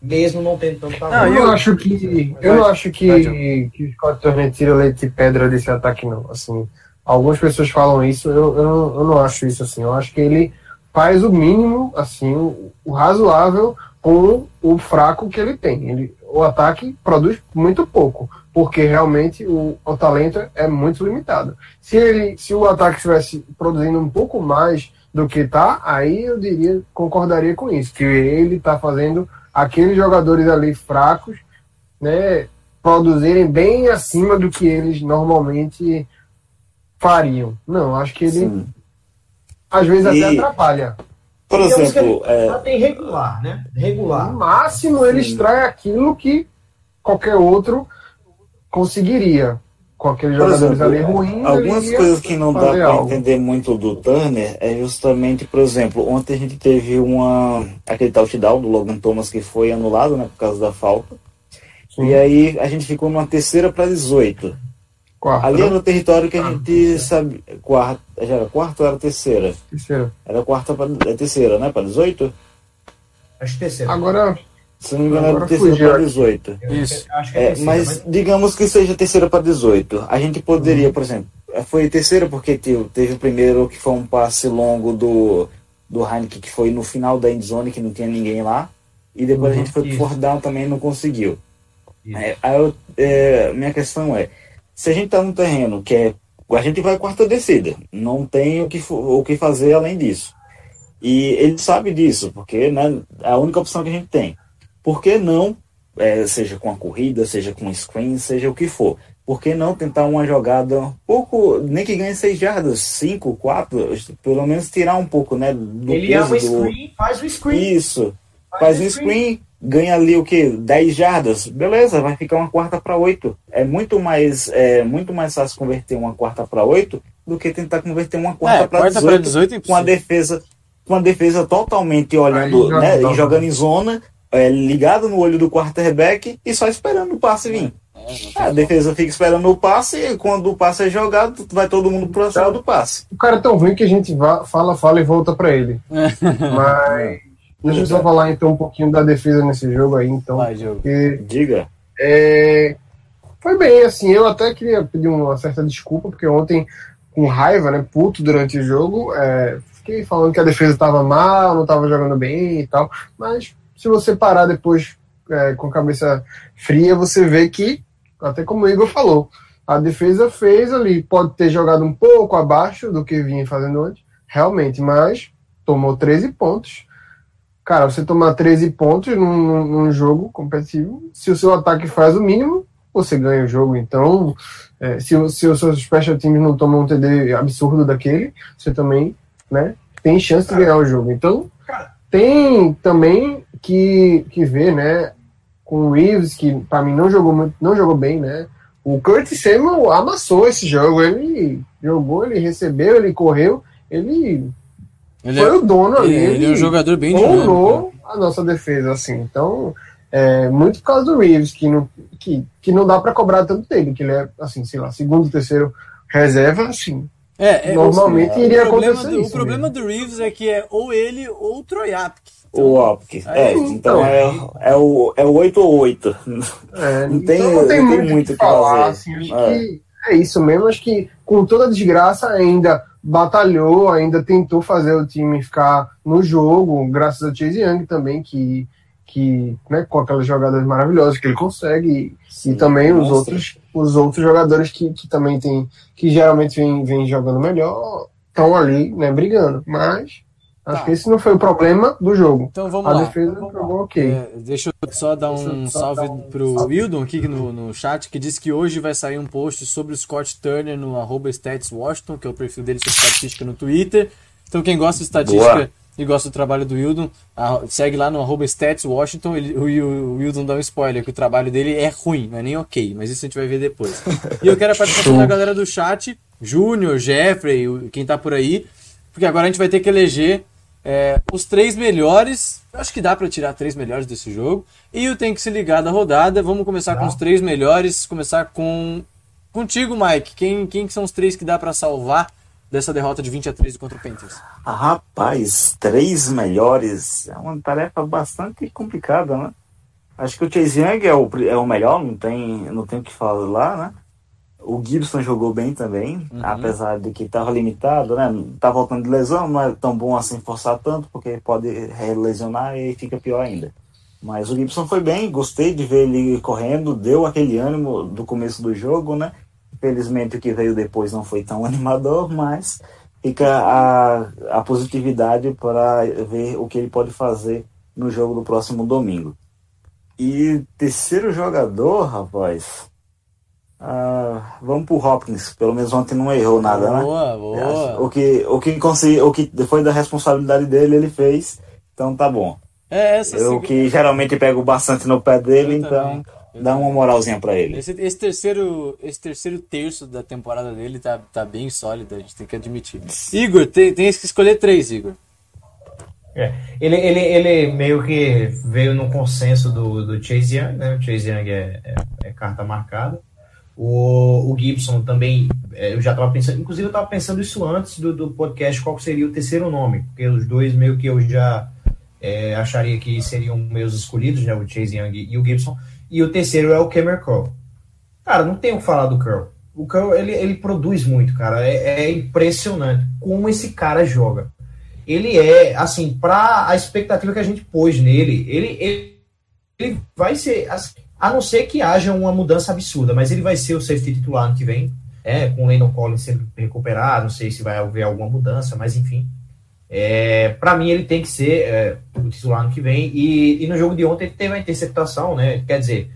Mesmo não tendo tanto Não, talento. eu não acho que. Eu não acho que, que o Scott Turner tira leite de pedra desse ataque, não. Assim, algumas pessoas falam isso, eu, eu, não, eu não acho isso assim. Eu acho que ele faz o mínimo, assim, o, o razoável com o fraco que ele tem. Ele, o ataque produz muito pouco, porque realmente o, o talento é muito limitado. Se, ele, se o ataque estivesse produzindo um pouco mais do que tá, aí eu diria, concordaria com isso, que ele está fazendo aqueles jogadores ali fracos, né, produzirem bem acima do que eles normalmente fariam. Não, acho que ele Sim. às vezes E- até atrapalha. Por exemplo, ele é, tem regular, né? Regular. No máximo ele Sim. extrai aquilo que qualquer outro conseguiria. Com aqueles Por jogadores exemplo, ali ruins. Algumas coisas que não dá para entender muito do Turner é justamente, por exemplo, ontem a gente teve uma aquele touchdown do Logan Thomas que foi anulado, né, por causa da falta. Sim. E aí a gente ficou numa terceira para 18. Quarta, Ali era o território que a gente sabe, quarta, já era quarta ou era terceira? Terceira. Era quarta para é terceira, né, para 18? Acho que terceiro. Agora, Se não me engano, era Agora terceira fugiu para aqui. 18. Eu Isso. Acho que é, É, terceiro, mas digamos que seja terceira para 18. A gente poderia, por exemplo, foi terceira porque teve, teve o primeiro que foi um passe longo do, do Heineken, que foi no final da endzone, que não tinha ninguém lá. E depois a gente foi pro down também e não conseguiu. É, aí eu- é, minha questão é, se a gente tá num terreno que é. A gente vai quarta descida. Não tem o que, o que fazer além disso. E ele sabe disso, porque né, é a única opção que a gente tem. Por que não, é, seja com a corrida, seja com screen, seja o que for, por que não tentar uma jogada um pouco, nem que ganhe seis jardas, cinco, quatro, pelo menos tirar um pouco, né, do Ele peso ama o do... screen, faz o screen. Isso, faz um screen, ganha ali o que? 10 jardas, beleza, vai ficar uma quarta para oito. É muito mais, é muito mais fácil converter uma quarta para oito do que tentar converter uma quarta É, para quarta pra 18, 18 é com a defesa, com a defesa totalmente olhando, Aí né, e jogando em zona, é, ligado no olho do quarterback e só esperando o passe vir. A defesa fica esperando o passe e quando o passe é jogado, vai todo mundo pro cima do passe. o cara é tão ruim que a gente fala, fala e volta pra ele. Mas. Deixa eu só falar então um pouquinho da defesa nesse jogo aí, então. Vai, Diogo. Porque Diga. É, foi bem, assim, eu até queria pedir uma certa desculpa, porque ontem, com raiva, né, puto durante o jogo, é, fiquei falando que a defesa estava mal, não estava jogando bem e tal, mas se você parar depois é, com a cabeça fria, você vê que, até como o Igor falou, a defesa fez ali, pode ter jogado um pouco abaixo do que vinha fazendo antes, realmente, mas tomou 13 pontos. Cara, você tomar 13 pontos num, num- jogo competitivo, se o seu ataque faz o mínimo, você ganha o jogo. Então, é, se, o- se os seus special teams não tomam um TD absurdo daquele, você também né, tem chance de ganhar o jogo. Então, tem também que, que ver, né, com o Reeves, que para mim não jogou muito, não jogou bem, né? O Curtis Samuel amassou esse jogo. Ele jogou, ele recebeu, ele correu, ele Ele foi é, o dono ali. ele é um jogador bem dinâmico. Honrou a nossa defesa, assim. Então, é, muito por causa do Reeves, que não, que, que não dá para cobrar tanto dele, que ele é, assim, sei lá, segundo, terceiro reserva, assim. É, é, Normalmente o, iria o problema, acontecer do, isso o problema do Reeves é que é ou ele ou o Troy Apke. O Opk. É, então é, é, o, é o 8 ou 8. É, Não tem- então não tem muito o que fazer. Assim, acho que é isso mesmo. Acho que com toda a desgraça ainda batalhou, ainda tentou fazer o time ficar no jogo, graças a Chase Young também, que, que né, com aquelas jogadas maravilhosas que ele consegue, e, e também os outros, os outros jogadores que, que também tem, que geralmente vêm vem jogando melhor, estão ali, né, brigando. Mas acho Tá. que esse não foi o problema do jogo. Então vamos A lá. defesa jogou ok. É, deixa eu só dar um salve pro Wildon aqui no, no chat, que disse que hoje vai sair um post sobre o Scott Turner no arroba StatsWashington, que é o perfil dele sobre estatística no Twitter. Então quem gosta de estatística, Boa. e gosta do trabalho do Wildon, a- segue lá no arroba StatsWashington. Ele, o, o Wildon dá um spoiler que o trabalho dele é ruim, não é nem ok, mas isso a gente vai ver depois. E eu quero a participação da galera do chat, Júnior, Jeffrey, quem tá por aí, porque agora a gente vai ter que eleger é, os três melhores. eu Acho que dá pra tirar três melhores desse jogo. E o tem que se ligar da rodada. Vamos começar com os três melhores. Começar com contigo, Mike. Quem, quem que são os três que dá pra salvar dessa derrota de 20 a 13 contra o Panthers? Ah, Rapaz, três melhores é uma tarefa bastante complicada, né? Acho que o Chase Young é o, é o melhor, não tem, não tem o que falar, né? O Gibson jogou bem também, apesar de que estava limitado, né? Tá voltando de lesão, não é tão bom assim forçar tanto, porque pode lesionar e fica pior ainda. Mas o Gibson foi bem, gostei de ver ele correndo, deu aquele ânimo do começo do jogo, né? Infelizmente o que veio depois não foi tão animador, mas fica a, a positividade para ver o que ele pode fazer no jogo do próximo domingo. E terceiro jogador, rapaz. Ah, vamos pro Hopkins. Pelo menos ontem não errou nada, né? boa, boa. O que, o que consegui, o que foi da responsabilidade dele, ele fez. Então tá bom. É, essa Eu seg- que geralmente pego bastante no pé dele, Eu então também, dá uma moralzinha pra ele. Esse, esse terceiro, esse terceiro terço da temporada dele tá, tá bem sólido, a gente tem que admitir. Igor, tem, tem que escolher três, Igor. É, ele, ele, ele meio que veio no consenso do, do Chase Young, né? O Chase Young é, é, é carta marcada. O, o Gibson também, é, eu já estava pensando, inclusive eu estava pensando isso antes do, do podcast, qual seria o terceiro nome, porque os dois meio que eu já é, acharia que seriam meus escolhidos, né? O Chase Young e o Gibson. E o terceiro é o Cameron Curl. Cara, não tem o que falar do Curl. O Curl, ele, ele produz muito, cara. É, é impressionante como esse cara joga ele é, assim, para a expectativa que a gente pôs nele, ele, ele, ele vai ser, assim, a não ser que haja uma mudança absurda, mas ele vai ser o safety titular ano que vem, é, com o Landon Collins sempre recuperar, não sei se vai haver alguma mudança, mas enfim. É, para mim, ele tem que ser é, o titular ano que vem, e, e no jogo de ontem ele teve a interceptação, né, quer dizer,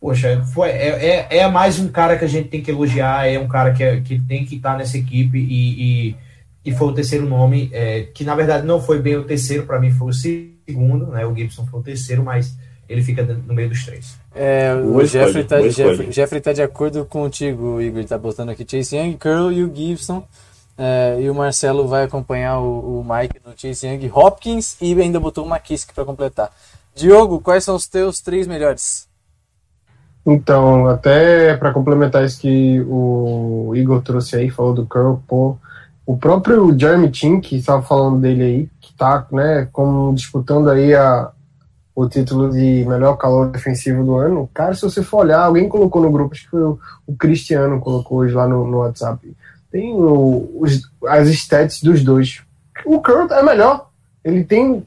poxa, foi, é, é, é mais um cara que a gente tem que elogiar, é um cara que, que tem que estar nessa equipe e, e e foi o terceiro nome, é, que na verdade não foi bem o terceiro, para mim foi o segundo, né? O Gibson foi o terceiro, mas ele fica no meio dos três. É, o Jeffrey tá, Jeffrey. Jeffrey tá de acordo contigo, Igor. Tá botando aqui Chase Young, Curl e o Gibson. É, e o Marcelo vai acompanhar o, o Mike no Chase Young, Hopkins e ainda botou o McKissick para completar. Diogo, quais são os teus três melhores? Então, até para complementar isso que o Igor trouxe aí, falou do Curl, pô, o próprio Jeremy Chin, que estava falando dele aí, que tá, né, como disputando aí a, o título de melhor calor defensivo do ano, cara, se você for olhar, alguém colocou no grupo, acho que foi o, o Cristiano colocou hoje lá no, no WhatsApp, tem o- os, as stats dos dois. O Curl é melhor, ele tem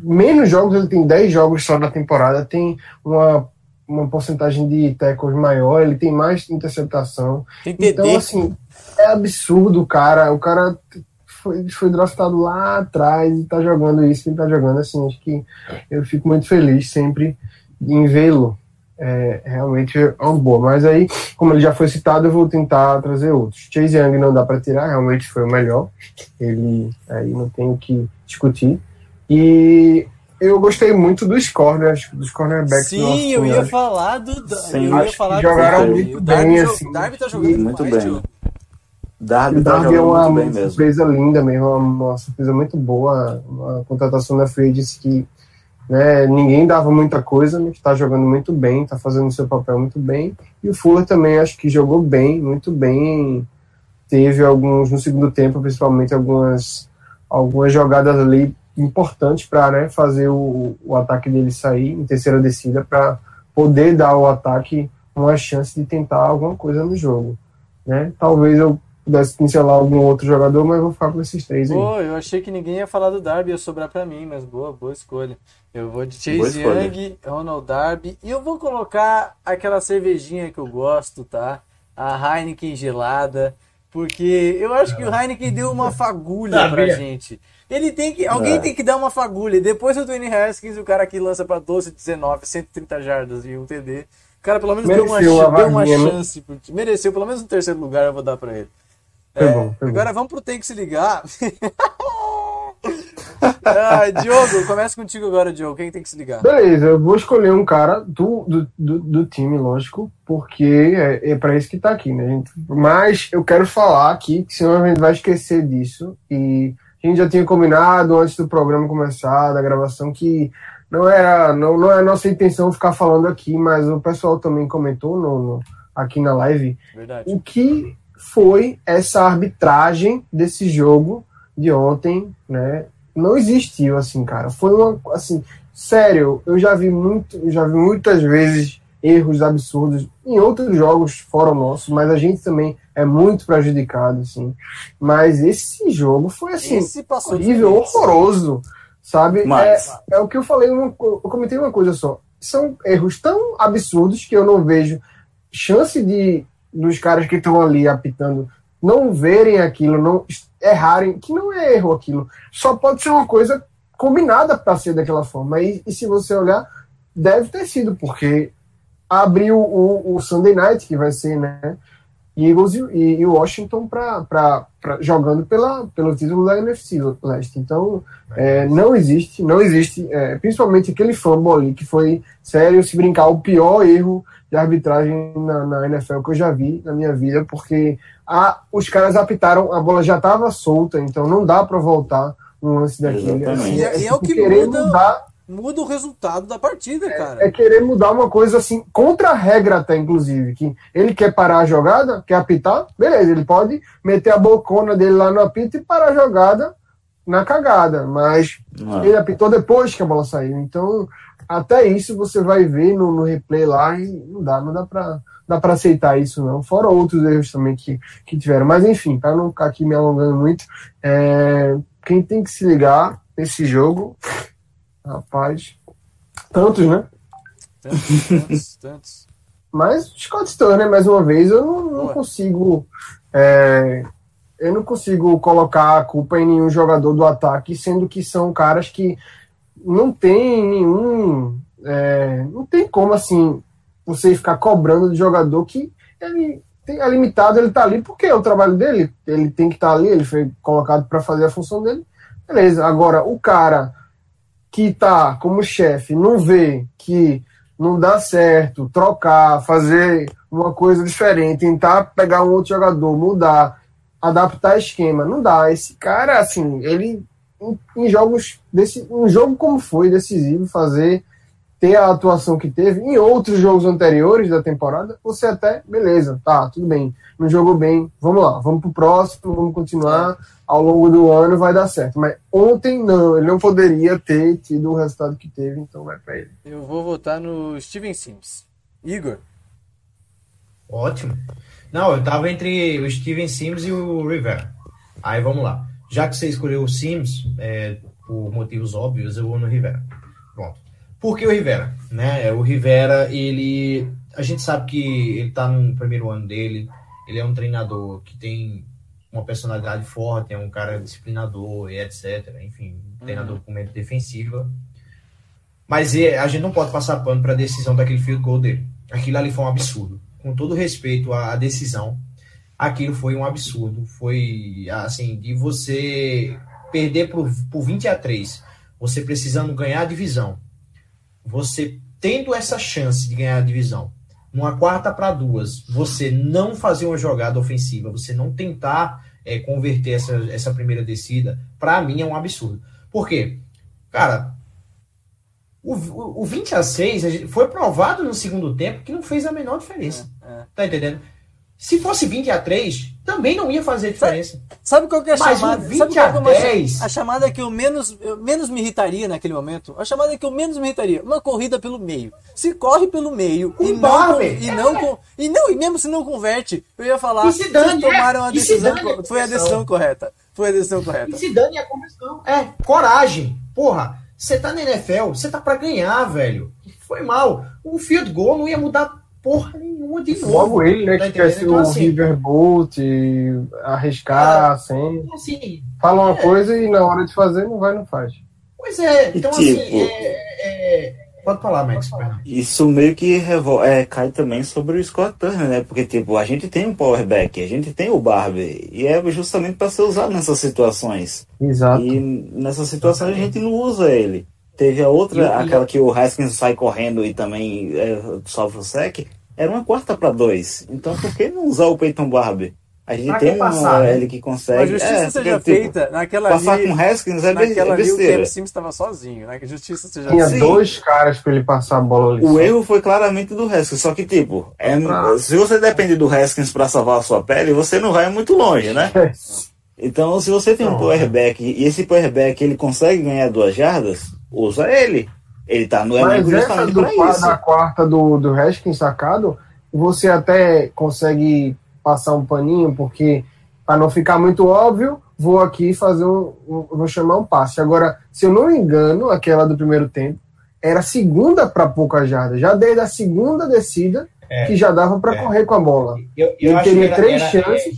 menos jogos, ele tem 10 jogos só na temporada, tem uma uma porcentagem de tackles maior, ele tem mais interceptação. Tem. Então, assim, é absurdo cara. O cara foi, foi draftado lá atrás e tá jogando isso ele tá jogando. Assim, acho que eu fico muito feliz sempre em vê-lo. É, realmente é uma boa. Mas aí, como ele já foi citado, eu vou tentar trazer outros. Chase Young não dá para tirar, realmente foi o melhor. Ele aí não tem o que discutir. E eu gostei muito dos corners, dos cornerbacks. do nosso Sim, eu ia falar do. Sim, eu ia falar do jogaram muito O Darby, bem, jo- assim, Darby tá jogando muito bem. Darby O tá Darby é jogando uma, uma mesmo. surpresa linda mesmo, uma, uma surpresa muito boa, uma contratação da Free Agency que né, ninguém dava muita coisa, mas está jogando muito bem, está fazendo seu papel muito bem. E o Fuller também acho que jogou bem, muito bem. Teve alguns no segundo tempo, principalmente algumas, algumas jogadas ali importantes para né, fazer o, o ataque dele sair em terceira descida para poder dar ao ataque uma chance de tentar alguma coisa no jogo. Né? Talvez eu pudesse pincelar algum outro jogador, mas vou ficar com esses três aí. Pô, eu achei que ninguém ia falar do Darby, ia sobrar pra mim, mas boa, boa escolha. Eu vou de Chase. Young, Ronald Darby, e eu vou colocar aquela cervejinha que eu gosto, tá? A Heineken gelada, porque eu acho que o Heineken deu uma fagulha pra Sabia. gente. Ele tem que, alguém É. tem que dar uma fagulha. Depois do Dwayne Haskins, o cara que lança pra 12, 19, 130 jardas e um TD. O cara pelo menos deu uma, Mereceu a ch- deu uma né? chance. Mereceu pelo menos um terceiro lugar, eu vou dar pra ele. Foi É, bom, foi bom. agora vamos pro Tem que se ligar. Ah, Diogo, começa contigo agora, Diogo. Quem tem que se ligar? Beleza, eu vou escolher um cara do, do, do, do time, lógico, porque é, é para isso que tá aqui, né, gente? Mas eu quero falar aqui, que senão a gente vai esquecer disso. E a gente já tinha combinado antes do programa começar, da gravação, que não era, não, não é a nossa intenção ficar falando aqui, mas o pessoal também comentou no, no- aqui na live Verdade. o que foi essa arbitragem desse jogo de ontem, né? Não existiu assim, cara. Foi uma assim, sério, eu já vi muito, eu já vi muitas vezes erros absurdos em outros jogos fora o nosso, mas a gente também é muito prejudicado assim. Mas esse jogo foi assim, Esse passou dos horrível, horroroso, sabe? Mas- É, é o que eu falei, eu comentei uma coisa só. São erros tão absurdos que eu não vejo chance de dos caras que estão ali apitando não verem aquilo, não errarem, que não é erro aquilo. Só pode ser uma coisa combinada para ser daquela forma. E, e se você olhar, deve ter sido, porque abriu o, o Sunday Night, que vai ser, né? Eagles e, e- e Washington pra, pra, pra- jogando pela, pelo título da NFC Leste. Então, é, não existe, não existe, é, principalmente aquele fumble ali que foi, sério, se brincar, o pior erro de arbitragem na, na NFL que eu já vi na minha vida, porque a, os caras apitaram, a bola já estava solta, então não dá para voltar um lance daquele. Assim, E é- e é o que querer muda- mudar Muda o resultado da partida, cara. é querer mudar uma coisa assim, contra a regra até, inclusive, que ele quer parar a jogada, quer apitar, beleza, ele pode meter a bocona dele lá no apito e parar a jogada na cagada, mas Não. ele apitou depois que a bola saiu, então até isso você vai ver no, no replay lá e não dá, não dá pra, dá pra aceitar isso não, fora outros erros também que, que tiveram, mas enfim, para não ficar aqui me alongando muito, é, quem tem que se ligar nesse jogo, rapaz, tantos, né? Tantos, tantos, tantos. Mas Scott Turner, mais uma vez, eu não, não consigo. é, eu não consigo colocar a culpa em nenhum jogador do ataque, sendo que são caras que não tem nenhum. é, não tem como assim você ficar cobrando de jogador que ele é limitado, ele tá ali porque é o trabalho dele, ele tem que estar ali, ele foi colocado para fazer a função dele. Beleza, agora o cara que tá como chefe não vê que não dá certo trocar, fazer uma coisa diferente, tentar pegar um outro jogador, mudar, adaptar esquema, não dá. Esse cara, assim, ele em, em jogos desse, um jogo como foi decisivo fazer ter a atuação que teve em outros jogos anteriores da temporada, você até beleza, tá, tudo bem, não jogou bem, vamos lá, vamos pro próximo, vamos continuar ao longo do ano vai dar certo. Mas ontem não, ele não poderia ter tido o resultado que teve, então vai pra ele. Eu vou votar no Steven Sims. Igor. Ótimo. Não, eu tava entre o Steven Sims e o Rivera. Aí vamos lá. Já que você escolheu o Sims, é, por motivos óbvios, eu vou no Rivera. Pronto. Por que o Rivera? Né? O Rivera, ele. A gente sabe que ele tá no primeiro ano dele. Ele é um treinador que tem uma personalidade forte, é um cara disciplinador e etc. Enfim, um treinador com mente defensiva. Mas é, a gente não pode passar pano para a decisão daquele field goal dele. Aquilo ali foi um absurdo. Com todo respeito à decisão, aquilo foi um absurdo. Foi assim, de você perder por, por 20 a 3, você precisando ganhar a divisão, você tendo essa chance de ganhar a divisão, numa quarta para duas, você não fazer uma jogada ofensiva, você não tentar é, converter essa, essa primeira descida, para mim é um absurdo. Por quê? Cara, o, o, o 20 a 6 a gente- foi provado no segundo tempo que não fez a menor diferença. É. Tá entendendo? Se fosse 20 a 3, também não ia fazer diferença. Sabe qual que é a Mas chamada? um 20 Sabe qual é a cha- 10? a chamada que eu menos, eu menos me irritaria naquele momento? A chamada que eu menos me irritaria. Uma corrida pelo meio. Se corre pelo meio Um e, não, con- e, não, con- e não e mesmo se não converte, eu ia falar E se dane, vocês tomaram é. a E decisão. dane Foi a decisão correta. Foi a decisão correta. E se dane a conversão. É, coragem. Porra, você tá na NFL, você tá pra ganhar, velho. Foi mal. O field goal não ia mudar porra nenhuma de novo. Logo ele, né, Tá que quer ser Então, o assim, Riverboat, arriscar, assim. assim, Fala uma coisa e na hora de fazer não vai, não faz. Pois é, então tipo- assim, é, é- Pode falar, Max. Isso meio que revol- é, cai também sobre o Scott Turner, né? Porque, tipo, a gente tem um powerback, a gente tem o Barbie, e é justamente para ser usado nessas situações. Exato. E nessas situações a gente não usa ele. Teve a outra, E- e- aquela que o Haskins sai correndo e também é, sofre o sec, era uma quarta para dois. Então por que não usar o Peyton Barbie? A gente Pra tem que uma passar, né? ele que A consegue. justiça é, seja porque, tipo, feita naquela Passar ali. com Haskins é, naquela é ali o besteira. Sims estava sozinho, né? Que justiça seja Tinha Sim. dois caras pra ele passar a bola ali. O só. erro foi claramente do Haskins, só que tipo, é- Ah. se você depende do Haskins para salvar a sua pele, você não vai muito longe, né? Então, se você tem um powerback e esse powerback ele consegue ganhar duas jardas, usa ele. Ele tá no Mas elenco essa do, da quarta do, do Haskins sacado, você até consegue passar um paninho, porque para não ficar muito óbvio, vou aqui fazer um, um- Vou chamar um passe. Agora, se eu não me engano, aquela do primeiro tempo, era a segunda para poucas jardas. Já desde a segunda descida, É. que já dava para É. correr com a bola. Eu, eu Ele acho teria que três chances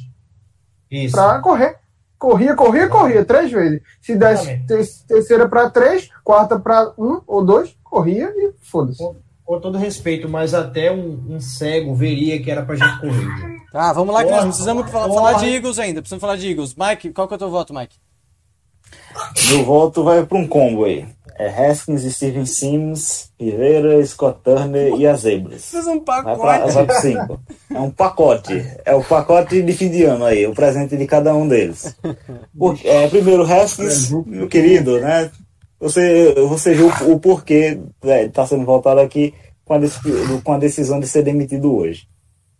Isso. Para correr. Corria, corria, corria, três vezes. Se desse te- terceira para três, quarta para um ou dois, corria e foda-se. Com todo respeito, mas até um, um cego veria que era pra gente correr. Tá, vamos lá que nós Porra, precisamos fa- porra. falar de Eagles ainda. Precisamos falar de Eagles. Mike, qual que é o teu voto, Mike? Meu voto vai para um combo aí. É Haskins, Steven Sims, Rivera, Scott Turner e as Zebras. Fez um pacote. vai cinco. É um pacote. É o pacote de fim de ano aí, o presente de cada um deles. Por- é, primeiro, Haskins, meu querido, né? Você, você viu o, porquê está sendo voltado aqui com a, com a decisão de ser demitido hoje.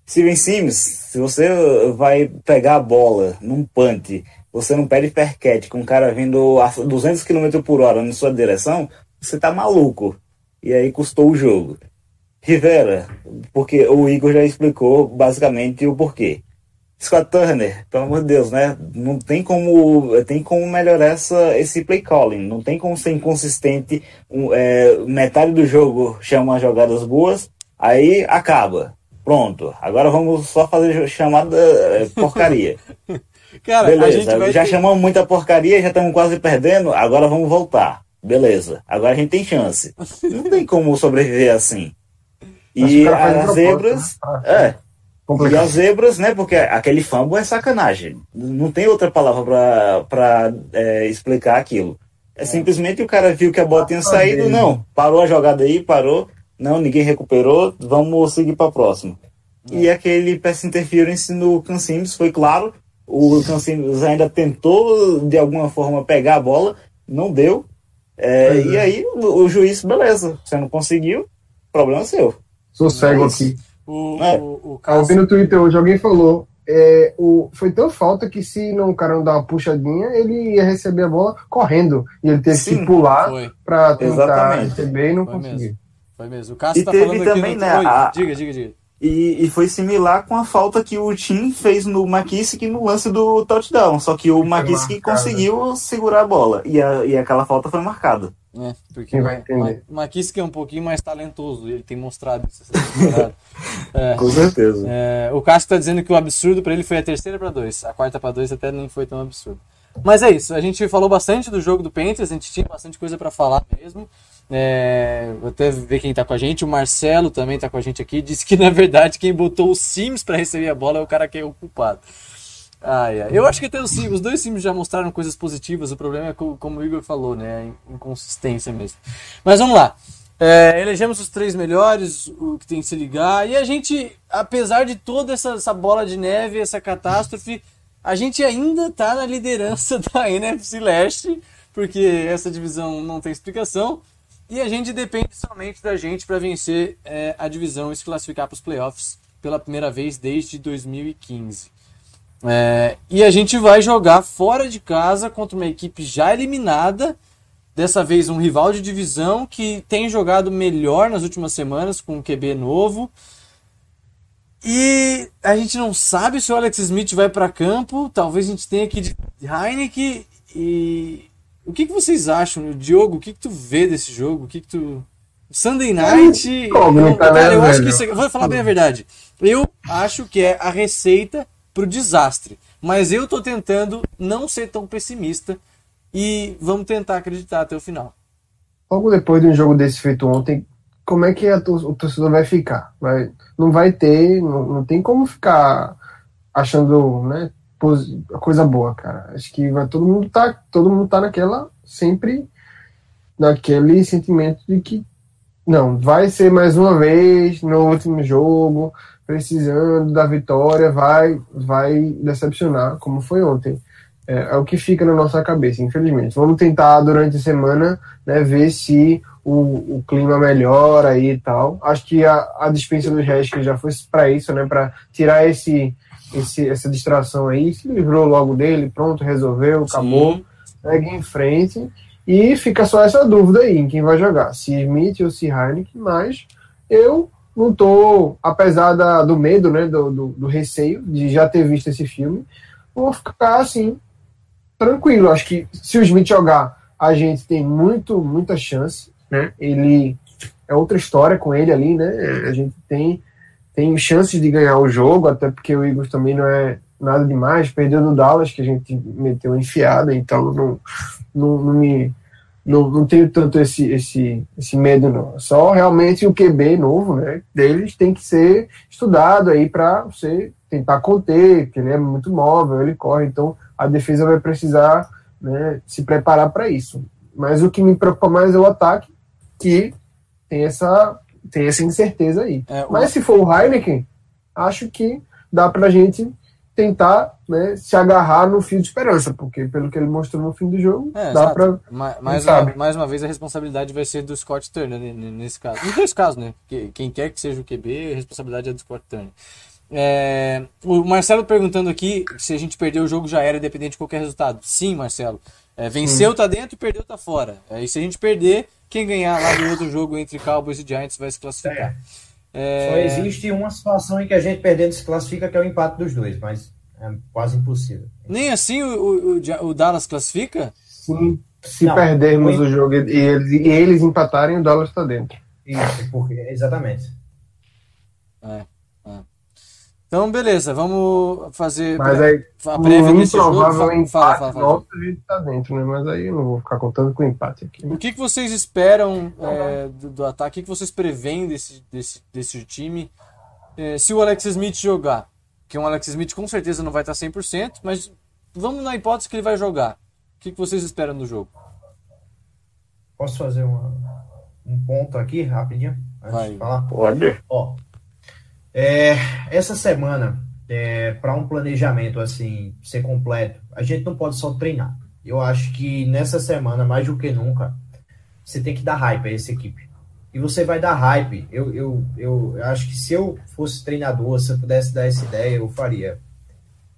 Steven Sims, se você vai pegar a bola num punt, você não pede perquete com um cara vindo a 200 km por hora na sua direção, você tá maluco. E aí custou o jogo. Rivera, porque o Igor já explicou basicamente o porquê. Scott Turner, pelo amor de Deus, né? Não tem como, tem como melhorar essa, esse play calling. Não tem como ser inconsistente. Um, é, metade do jogo chama jogadas boas, aí acaba. Pronto. Agora vamos só fazer chamada é, porcaria. Cara, a gente Beleza. vai Já ter- chamamos muita porcaria, já estamos quase perdendo. Agora vamos voltar. Beleza. Agora a gente tem chance. Não tem como sobreviver assim. E as zebras. né? É. E as zebras, né? Porque aquele fumble é sacanagem. Não tem outra palavra pra, pra é, explicar aquilo. É, simplesmente o cara viu que a bola tinha saído, não. Parou a jogada aí, parou. Não, ninguém recuperou. Vamos seguir pra próxima. E aquele pass interference no Cansims foi claro. O Cansims ainda tentou de alguma forma pegar a bola, não deu. É, e é. aí o, o juiz, beleza, você não conseguiu, problema seu. Sou cego É aqui. O, É. o, o eu vi no Twitter hoje, alguém falou. é, o, foi tão falta que se não, o cara não dar uma puxadinha, ele ia receber a bola correndo. E ele teve Sim, que pular pra tentar Exatamente. receber e não Foi conseguiu. mesmo. foi mesmo. O Cássio E tá teve falando aqui também, no... né, Oi, a- diga, diga, diga. E, e foi similar com a falta que o Tim fez no McKissick no lance do touchdown. Só que o McKissick conseguiu segurar a bola. E, a, e aquela falta foi marcada. É, porque Quem vai o entender? McKissick é um pouquinho mais talentoso, ele tem mostrado isso. É, Com certeza. é, o Cássio tá dizendo que o absurdo pra ele foi a terceira pra dois, a quarta pra dois até nem foi tão absurdo. Mas é isso, a gente falou bastante do jogo do Panthers, a gente tinha bastante coisa pra falar mesmo. É, vou até ver quem tá com a gente, o Marcelo também tá com a gente aqui, disse que na verdade quem botou o Sims pra receber a bola é o cara que é o culpado. Ai, ai. Eu acho que até os, Sims- os dois Sims já mostraram coisas positivas. O problema é, co- como o Igor falou, né? A inconsistência mesmo. Mas vamos lá. É, elegemos os três melhores, o que tem que se ligar. E a gente, apesar de toda essa, essa bola de neve, essa catástrofe, a gente ainda tá na liderança da NFC Leste, porque essa divisão não tem explicação. E a gente depende somente da gente para vencer é, a divisão e se classificar para os playoffs pela primeira vez desde 2015. É, e a gente vai jogar fora de casa contra uma equipe já eliminada. Dessa vez um rival de divisão que tem jogado melhor nas últimas semanas com um QB novo. E a gente não sabe se o Alex Smith vai para campo. Talvez a gente tenha que de Heineken. E o que, que vocês acham, Diogo? O que, que tu vê desse jogo? O que, que tu. Sunday Night. Como, eu, cara, eu acho que isso aqui- vou falar bem a verdade. Eu acho que é a receita pro desastre. Mas eu tô tentando não ser tão pessimista e vamos tentar acreditar até o final. Logo depois de um jogo desse feito ontem, como é que a tor- o torcedor vai ficar? Vai, não vai ter, não, não tem como ficar achando, né, coisa boa, cara. Acho que vai todo mundo tá, todo mundo tá naquela sempre naquele sentimento de que não, vai ser mais uma vez no último jogo, precisando da vitória, vai vai decepcionar, como foi ontem. É, é o que fica na nossa cabeça, infelizmente. Vamos tentar durante a semana né, ver se o, o clima melhora e tal. Acho que a, a dispensa do Haskell já foi para isso, né? Para tirar esse, esse, essa distração aí. Se livrou logo dele, pronto, resolveu, acabou. Sim. Segue em frente. E fica só essa dúvida aí em quem vai jogar, se Smith ou se Heineken, mas eu não tô, apesar da, do medo, né, do, do, do receio de já ter visto esse filme, vou ficar assim, tranquilo. Acho que se o Smith jogar, a gente tem muito, muita chance, né? Ele é outra história com ele ali, né? A gente tem, tem chances de ganhar o jogo, até porque o Eagles também não é nada demais. Perdeu no Dallas, que a gente meteu enfiada, então não, não, não me. Não, não tenho tanto esse, esse, esse medo, não. Só realmente o QB novo, né? Deles tem que ser estudado aí para você tentar conter, porque ele é muito móvel, ele corre, então a defesa vai precisar né, se preparar para isso. Mas o que me preocupa mais é o ataque, que tem essa, tem essa incerteza aí. É, o- Mas se for o Heineken, acho que dá pra gente tentar né, se agarrar no fio de esperança, porque pelo que ele mostrou no fim do jogo, É, dá. Ma- mais, uma, mais uma vez a responsabilidade vai ser do Scott Turner né, nesse caso. Nos dois casos, né? Que- Quem quer que seja o QB, a responsabilidade é do Scott Turner. É, o Marcelo perguntando aqui se a gente perdeu o jogo já era independente de qualquer resultado. Sim, Marcelo. É, venceu tá dentro e perdeu tá fora. É, e se a gente perder, quem ganhar lá do outro jogo entre Cowboys e Giants vai se classificar. Só É, existe uma situação em que a gente perdendo se classifica, que é o empate dos dois, mas é quase impossível. nem assim o, o- o Dallas classifica? Se, se Não, perdermos foi- o jogo e eles, e eles empatarem, o dólar está dentro. Isso, porque, exatamente. Então, beleza, vamos fazer Mas aí, a o prévia desse jogo. Fala, empate fala, fala, fala. nosso, a gente está dentro, né? Mas aí eu não vou ficar contando com o empate aqui. né? O que, que vocês esperam é, do, do ataque? O que, que vocês preveem desse, desse, desse time é, se o Alex Smith jogar? Que um Alex Smith com certeza não vai estar 100%, mas vamos na hipótese que ele vai jogar. O que, que vocês esperam do jogo? Posso fazer uma- um ponto aqui, rapidinho? Antes Vai. de falar? Pode. Ó, é, essa semana, para um planejamento assim ser completo, a gente não pode só treinar. Eu acho que nessa semana, mais do que nunca, você tem que dar hype a essa equipe. E você vai dar hype. Eu, eu, eu acho que se eu fosse treinador, se eu pudesse dar essa ideia, eu faria.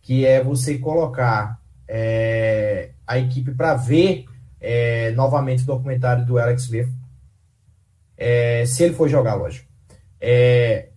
Que é você colocar é, a equipe para ver é, novamente o documentário do Alex Smith. É, se ele for jogar, lógico. É,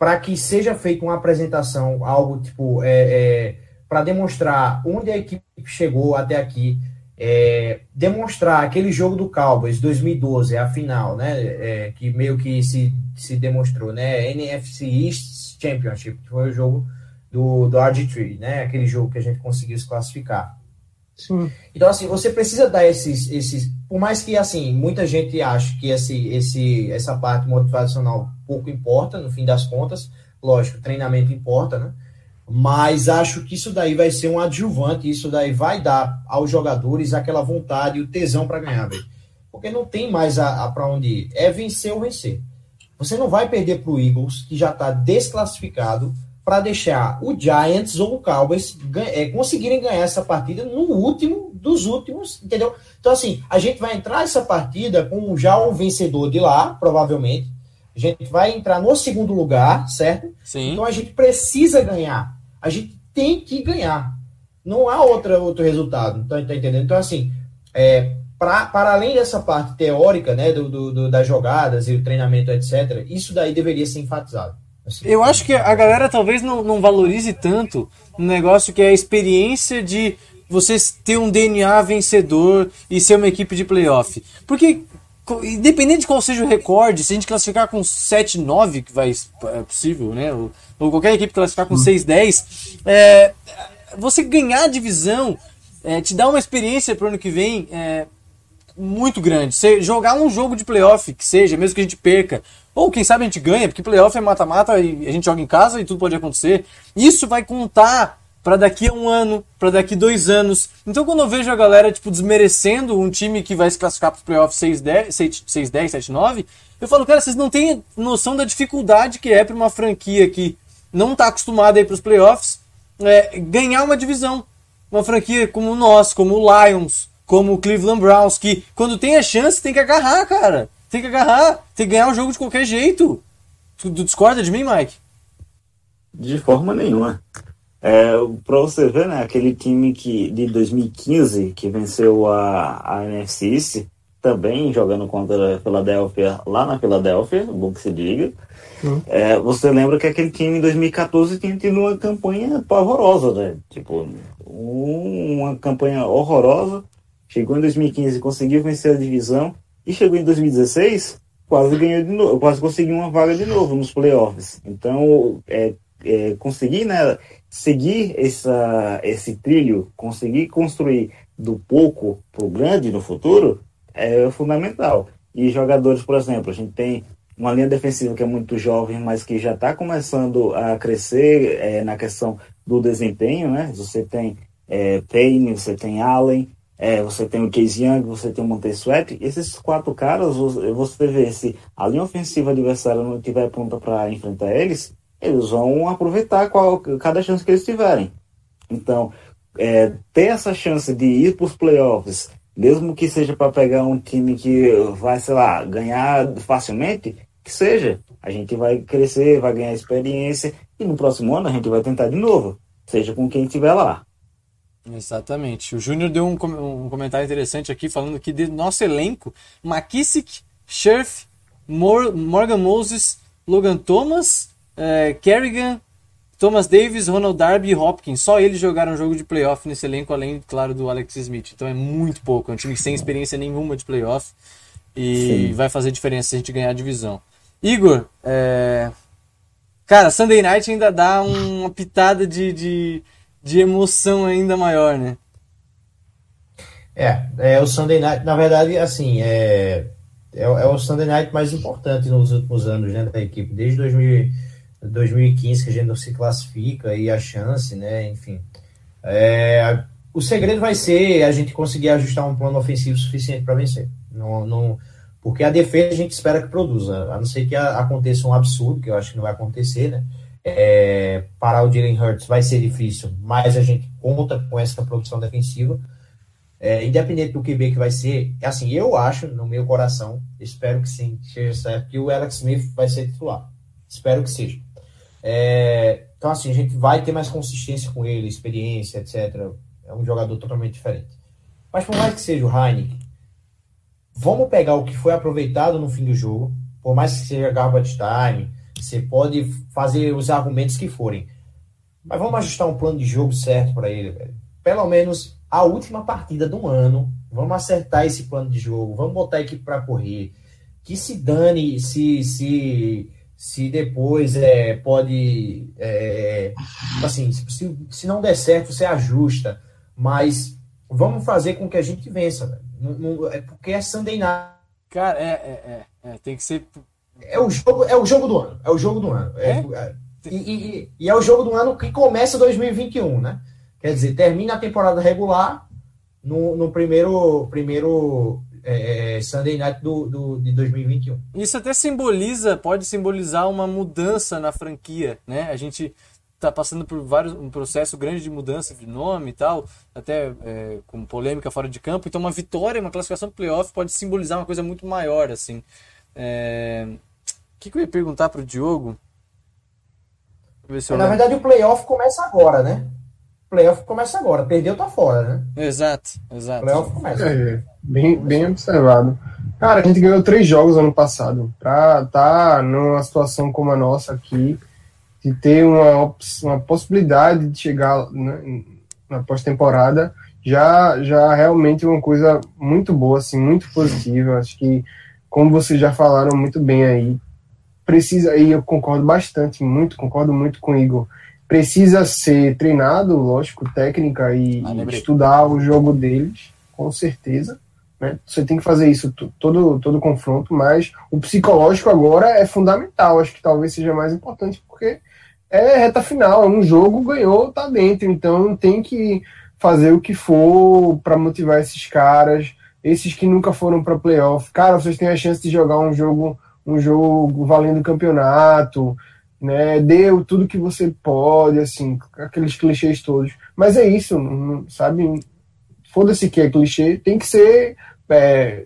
para que seja feita uma apresentação, algo tipo, é, para demonstrar onde a equipe chegou até aqui, é, demonstrar aquele jogo do Cowboys 2012, a final, né, é, que meio que se, se demonstrou, né, NFC East Championship, que foi o jogo do, do RG3, né, aquele jogo que a gente conseguiu se classificar. Sim. Então, assim, você precisa dar esses, esses. Por mais que, assim, muita gente ache que esse, esse, essa parte motivacional pouco importa, no fim das contas, lógico, treinamento importa, né? Mas acho que isso daí vai ser um adjuvante, isso daí vai dar aos jogadores aquela vontade e o tesão para ganhar, velho. Porque não tem mais a, a para onde ir. É vencer ou vencer. Você não vai perder pro Eagles, que já está desclassificado, para deixar o Giants ou o Cowboys é, conseguirem ganhar essa partida no último dos últimos, entendeu? Então, assim, a gente vai entrar nessa partida com já um vencedor de lá, provavelmente. A gente vai entrar no segundo lugar, certo? Sim. Então a gente precisa ganhar. A gente tem que ganhar. Não há outra, outro resultado. Então, tá entendendo? Então, assim, é, pra, para além dessa parte teórica, né, do, do- do- das jogadas e o treinamento, etc., isso daí deveria ser enfatizado. Assim, Eu acho que a galera talvez não, não valorize tanto um negócio que é a experiência de vocês ter um DNA vencedor e ser uma equipe de playoff. Porque, independente de qual seja o recorde, se a gente classificar com 7-9, que vai, é possível, né? Ou, ou qualquer equipe classificar com 6-10, é, você ganhar a divisão é, te dá uma experiência para o ano que vem. é, muito grande. Você jogar um jogo de playoff, que seja, mesmo que a gente perca, ou quem sabe a gente ganha, porque playoff é mata-mata e a gente joga em casa e tudo pode acontecer. Isso vai contar para daqui a um ano, para daqui dois anos. Então quando eu vejo a galera tipo desmerecendo um time que vai se classificar para os playoffs 6-10, 6-10, 7-9, eu falo, cara, vocês não têm noção da dificuldade que é para uma franquia que não está acostumada a ir para os playoffs é, ganhar uma divisão. Uma franquia como nós, como o Lions, como o Cleveland Browns, que quando tem a chance tem que agarrar, cara. Tem que agarrar, tem que ganhar o jogo de qualquer jeito. Tu, tu discorda de mim, Mike? De forma nenhuma. É, para você ver, né, aquele time que, de 2015 que venceu a, a NFC East, também jogando contra a Filadélfia, lá na Filadélfia, bom que se diga. Uhum. É, você lembra que aquele time em 2014 tinha tido uma campanha pavorosa, né? Tipo, um, uma campanha horrorosa. Chegou em 2015, conseguiu vencer a divisão. E chegou em 2016, quase ganhou de novo, quase conseguiu uma vaga de novo nos playoffs. Então, é, é, conseguir, né, seguir essa, esse trilho, conseguir construir do pouco para o grande no futuro, é fundamental. E jogadores, por exemplo, a gente tem uma linha defensiva que é muito jovem, mas que já está começando a crescer é, na questão do desempenho, né? Você tem é, Payne, você tem Allen, é, você tem o Case Young, você tem o Montez Sweat. Esses quatro caras, você vê se a linha ofensiva adversária não tiver pronta para enfrentar eles, eles vão aproveitar qual, cada chance que eles tiverem. Então, é, ter essa chance de ir para os playoffs, mesmo que seja para pegar um time que vai, sei lá, ganhar facilmente, que seja. A gente vai crescer, vai ganhar experiência e no próximo ano a gente vai tentar de novo, seja com quem estiver lá. Exatamente. O Júnior deu um, um, comentário interessante aqui falando que de nosso elenco, McKissick, Scherf, Mor Morgan Moses, Logan Thomas, eh, Kerrigan, Thomas Davis, Ronald Darby e Hopkins. Só eles jogaram jogo de playoff nesse elenco, além, claro, do Alex Smith. Então é muito pouco. É um time sem experiência nenhuma de playoff. E Sim. vai fazer diferença se a gente ganhar a divisão. Igor, é... cara, Sunday Night ainda dá uma pitada de, de, de emoção ainda maior, né? É, é o Sunday Night, na verdade, assim, é, é, é, o Sunday Night mais importante nos últimos anos né, da equipe, desde 2000, 2015 que a gente não se classifica e a chance, né, enfim. É, o segredo vai ser a gente conseguir ajustar um plano ofensivo suficiente para vencer. Não, não, porque a defesa a gente espera que produza, a não ser que aconteça um absurdo, que eu acho que não vai acontecer, né? É, parar o Jalen Hurts vai ser difícil, mas a gente conta com essa produção defensiva. É, independente do QB que vai ser, assim, eu acho, no meu coração, espero que sim, seja certo, que o Alex Smith vai ser titular. Espero que seja. É, então, assim, a gente vai ter mais consistência com ele, experiência, etc. É um jogador totalmente diferente. Mas por mais que seja o Heineken, vamos pegar o que foi aproveitado no fim do jogo, por mais que seja garbage time, você pode fazer os argumentos que forem. Mas vamos ajustar um plano de jogo certo para ele, velho. Pelo menos a última partida do ano, vamos acertar esse plano de jogo, vamos botar a equipe para correr. Que se dane se se se depois é, pode é, assim se, se não der certo você ajusta mas vamos fazer com que a gente vença velho. Não, não, é porque é Sunday Night. Cara, é, é, é, é, tem que ser. É o jogo, é o jogo do ano. É o jogo do ano. É? é e, e, e, é o jogo do ano que começa 2021, né? Quer dizer, termina a temporada regular no, no primeiro, primeiro é, é Sunday Night do, do, de 2021. Isso até simboliza, pode simbolizar uma mudança na franquia, né? A gente está passando por vários, um processo grande de mudança de nome e tal, até é, com polêmica fora de campo. Então, uma vitória, uma classificação do playoff pode simbolizar uma coisa muito maior, assim. É... O que, que eu ia perguntar para o Diogo? É, na verdade, o playoff começa agora, né? O playoff começa agora. Perdeu, tá fora, né? Exato, exato. Playoff começa. É, bem, bem observado. Cara, a gente ganhou três jogos ano passado. Pra estar tá numa situação como a nossa aqui, de ter uma, uma possibilidade de chegar né, na pós-temporada já já realmente uma coisa muito boa, assim, muito positiva. Acho que, como vocês já falaram muito bem aí, precisa, e eu concordo bastante, muito, concordo muito com o Igor, precisa ser treinado, lógico, técnica e ah, estudar o jogo deles, com certeza, né? Você tem que fazer isso todo, todo confronto, mas o psicológico agora é fundamental. Acho que talvez seja mais importante, porque é reta final, é um jogo, ganhou, tá dentro. Então tem que fazer o que for para motivar esses caras, esses que nunca foram para playoff. Cara, vocês têm a chance de jogar um jogo, um jogo valendo campeonato, né? Dê tudo que você pode, assim, aqueles clichês todos. Mas é isso, sabe? Foda-se que é clichê, tem que ser. é,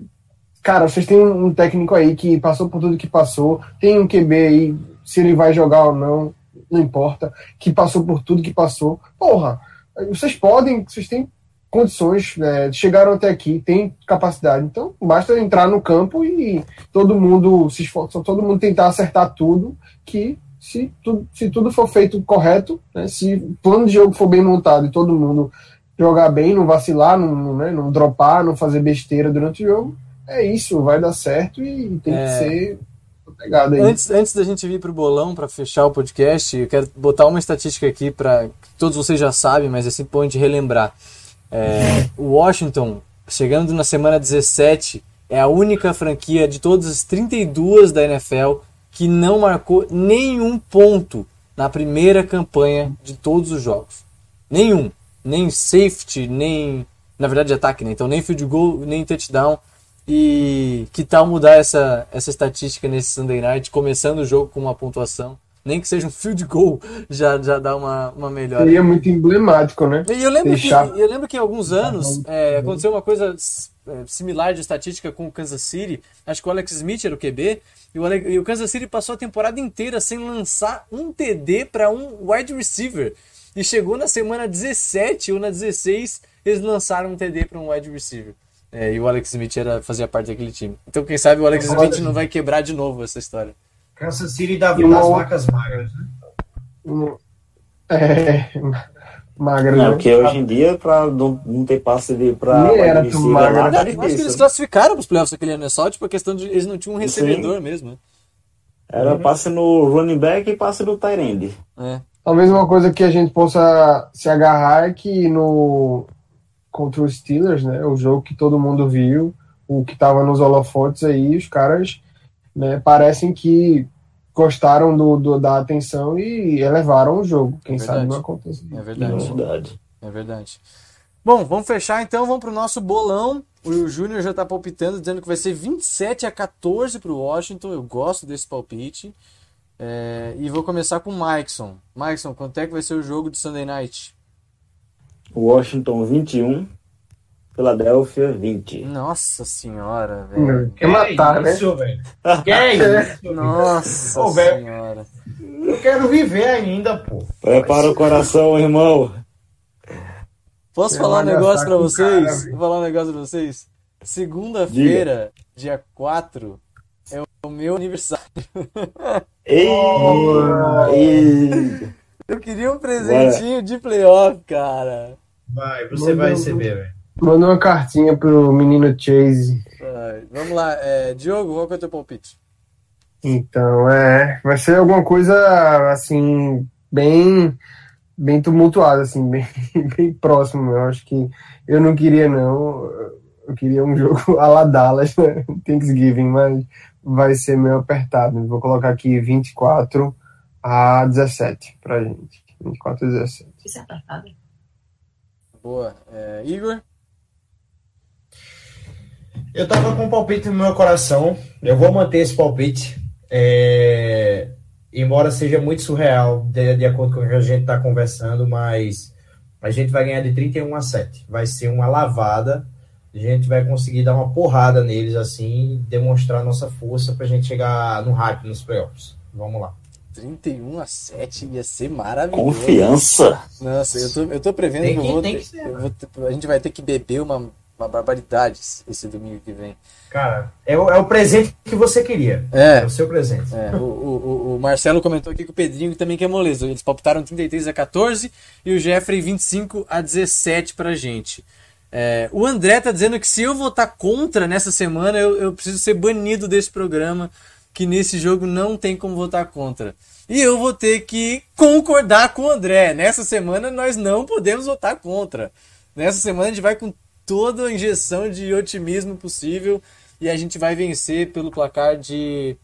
Cara, vocês têm um técnico aí que passou por tudo que passou, tem um QB aí, se ele vai jogar ou não, não importa, que passou por tudo que passou. Porra, vocês podem, vocês têm condições, né, chegaram até aqui, têm capacidade. Então, basta entrar no campo e todo mundo se esforça, todo mundo tentar acertar tudo, que se tudo, se tudo for feito correto, né, se o plano de jogo for bem montado e todo mundo jogar bem, não vacilar, não, não, né, não dropar, não fazer besteira durante o jogo, é isso, vai dar certo e tem É. que ser pegado aí. Antes, antes da gente vir pro bolão para fechar o podcast, eu quero botar uma estatística aqui para todos vocês já sabem, mas é sempre bom de relembrar. É, o Washington, chegando na semana 17, é a única franquia de todas as 32 da NFL que não marcou nenhum ponto na primeira campanha de todos os jogos. Nenhum. Nem safety, nem. Na verdade, ataque, né? Então, nem field goal, nem touchdown. E que tal mudar essa, essa estatística nesse Sunday Night, começando o jogo com uma pontuação? Nem que seja um field goal, já, já dá uma, uma melhora. Seria muito emblemático, né? E eu lembro, que, Deixar- eu lembro que em alguns anos é, aconteceu uma coisa é, similar de estatística com o Kansas City. Acho que o Alex Smith era o QB. E o, Ale- e o Kansas City passou a temporada inteira sem lançar um TD para um wide receiver. E chegou na semana 17 ou na 16, eles lançaram um TD para um wide receiver. É, e o Alex Smith era, fazia parte daquele time. Então, quem sabe o Alex Smith não vai quebrar de novo essa história. Kansas City dá uma das outra- vacas magras, né? É, magra, Não, né? porque hoje em dia, pra não, não ter passe de pra Nem era tão magra. tá acho que eles classificaram para os playoffs aquele ano, é só tipo a questão de eles não tinham um Sim. recebedor mesmo. né? Era passe no running back e passe no tight end. É. Talvez uma coisa que a gente possa se agarrar é que no contra os Steelers, né, o jogo que todo mundo viu, o que estava nos holofotes aí, os caras né, parecem que gostaram do, do- da atenção e elevaram o jogo. Quem Verdade. sabe não aconteceu. É verdade. Verdade. É verdade. Bom, vamos fechar então, vamos pro nosso bolão. O Júnior já tá palpitando, dizendo que vai ser 27 a 14 pro Washington. Eu gosto desse palpite. É, e vou começar com o Mikeson. Mikeson, quanto é que vai ser o jogo de Sunday Night? Washington 21, Philadelphia 20. Nossa senhora, velho. Quer matar, né? isso, velho? Que é isso? Nossa Ô, senhora. Eu quero viver ainda, pô. Prepara o coração, irmão. Posso falar um negócio pra vocês? Vou falar um negócio pra vocês. Segunda-feira, dia 4, é o meu aniversário. Ei, ei. Eu queria um presentinho de playoff, cara. Vai, você vai receber, velho. Manda uma cartinha pro menino Chase. Vai, Vamos lá, é, Diogo, qual que é o teu palpite? Então, é, vai ser alguma coisa assim bem bem tumultuada assim, bem, bem próximo. Eu acho que eu não queria não, eu queria um jogo a la Dallas, né? Thanksgiving, mas vai ser meio apertado. Vou colocar aqui 24 a 17 pra gente. 24 a 17. Isso é apertado. Boa. É, Igor? Eu tava com um palpite no meu coração. Eu vou manter esse palpite. É, Embora seja muito surreal, de, de acordo com o que a gente tá conversando, mas a gente vai ganhar de 31 a 7. Vai ser uma lavada. A gente vai conseguir dar uma porrada neles assim, demonstrar nossa força pra gente chegar no hype nos playoffs. Vamos lá. 31 a 7 ia ser maravilhoso. Confiança. Nossa, eu tô, eu tô prevendo Tem que, eu que- vou, tem ter- que ser, eu vou ter- a gente vai ter que beber uma, uma barbaridade esse domingo que vem. Cara, é o, é o presente que você queria. É, É o seu presente. É, o, o, o- Marcelo comentou aqui que o Pedrinho também quer moleza. Eles palpitaram 33 a 14 e o Jeffrey 25 a 17 pra gente. É, o André tá dizendo que se eu votar contra nessa semana, eu, eu preciso ser banido desse programa, que nesse jogo não tem como votar contra. E eu vou ter que concordar com o André. Nessa semana nós não podemos votar contra. Nessa semana a gente vai com toda a injeção de otimismo possível e a gente vai vencer pelo placar de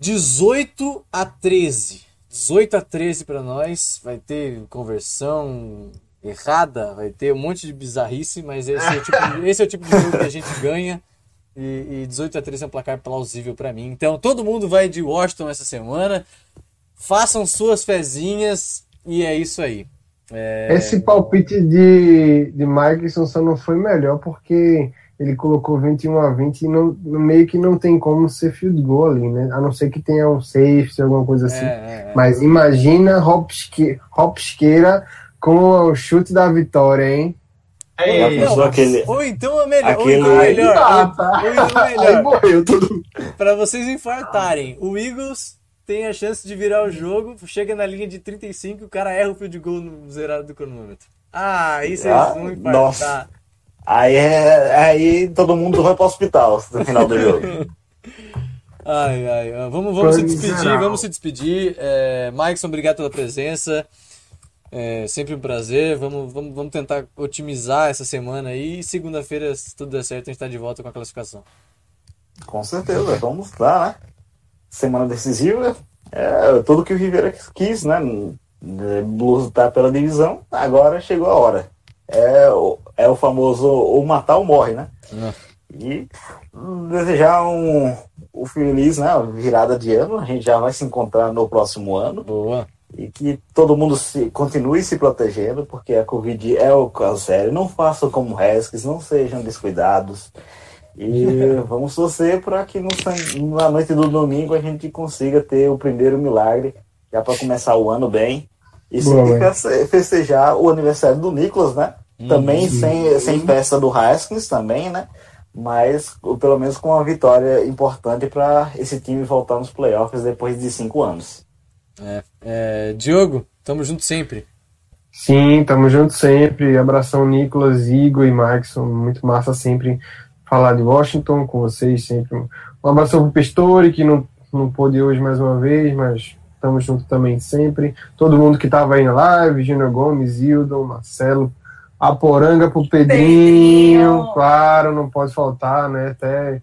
18 a 13. 18 a 13 para nós. Vai ter conversão errada, vai ter um monte de bizarrice, mas esse é o tipo, de- esse é o tipo de jogo que a gente ganha. E, e 18 a 13 é um placar plausível para mim. Então todo mundo vai de Washington essa semana. Façam suas fezinhas e é isso aí. É, Esse palpite de, de Mikeson só não foi melhor porque ele colocou 21 a 20 e não, no meio que não tem como ser field goal ali, né? A não ser que tenha um safety, alguma coisa assim. é, é. Mas imagina Hopsque- Hopsqueira com o chute da vitória, hein? Aí, Já pensou aquele. Ou então é melhor, Aquele- ou então é melhor, Ah, tá. ou então é Aí melhor. morreu todo Pra vocês infartarem, o Eagles tem a chance de virar o jogo, chega na linha de 35 e o cara erra o field goal no zerado do cronômetro. Ah, aí vocês Ah, vão infartar. nossa. Aí, é, aí todo mundo vai pro hospital no final do jogo. Ai, ai, ah, vamos, vamos se despedir, vamos se despedir. É, Maikson, obrigado pela presença. É sempre um prazer. Vamos, vamos, vamos tentar otimizar essa semana aí. E segunda-feira, se tudo der certo, a gente tá de volta com a classificação. Com certeza, vamos lá, né? Semana decisiva. É tudo que o Rivera quis, né? Lutar pela divisão. Agora chegou a hora. É, o- é o famoso ou matar ou morre, né? Ah. E desejar um, um feliz, né? Virada de ano. A gente já vai se encontrar no próximo ano. Boa. E que todo mundo se, continue se protegendo, porque a Covid é o caso sério. Não façam como Haskins, não sejam descuidados. E vamos torcer para que no, na noite do domingo a gente consiga ter o primeiro milagre, já para começar o ano bem. E Boa, festejar o aniversário do Nicolas, né? Também sem, sem festa do Haskins também, né? Mas pelo menos com uma vitória importante para esse time voltar nos playoffs depois de cinco anos. É, é, Diogo, tamo junto sempre. Sim, tamo junto sempre. Abração, Nicolas, Igor e Maxson. Muito massa sempre falar de Washington com vocês. Sempre. Um abração pro Pistori, que não, não pôde hoje mais uma vez, mas tamo junto também sempre. Todo mundo que tava aí na live, Júnior Gomes, Hildon, Marcelo. A poranga pro Pedrinho, Pedrinho. claro, não pode faltar, né? Até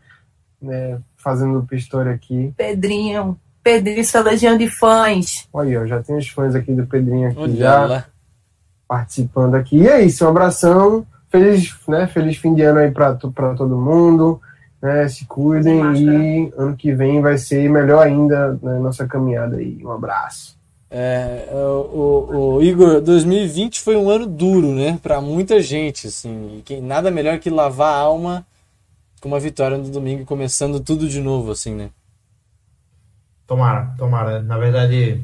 né, fazendo o Pistori aqui. Pedrinho, Pedrinho, sua legião de fãs. Olha, aí, ó, já tem os fãs aqui do Pedrinho aqui Olha já. lá. participando aqui. E é isso, um abração. Feliz, né, feliz fim de ano aí para todo mundo. Né, se cuidem e ano que vem vai ser melhor ainda na nossa caminhada aí. Um abraço. É, o, o- o Igor, 2020 foi um ano duro, né? Pra muita gente, assim. E que, nada melhor que lavar a alma com uma vitória no domingo, e começando tudo de novo, assim, né? Tomara, tomara. Na verdade,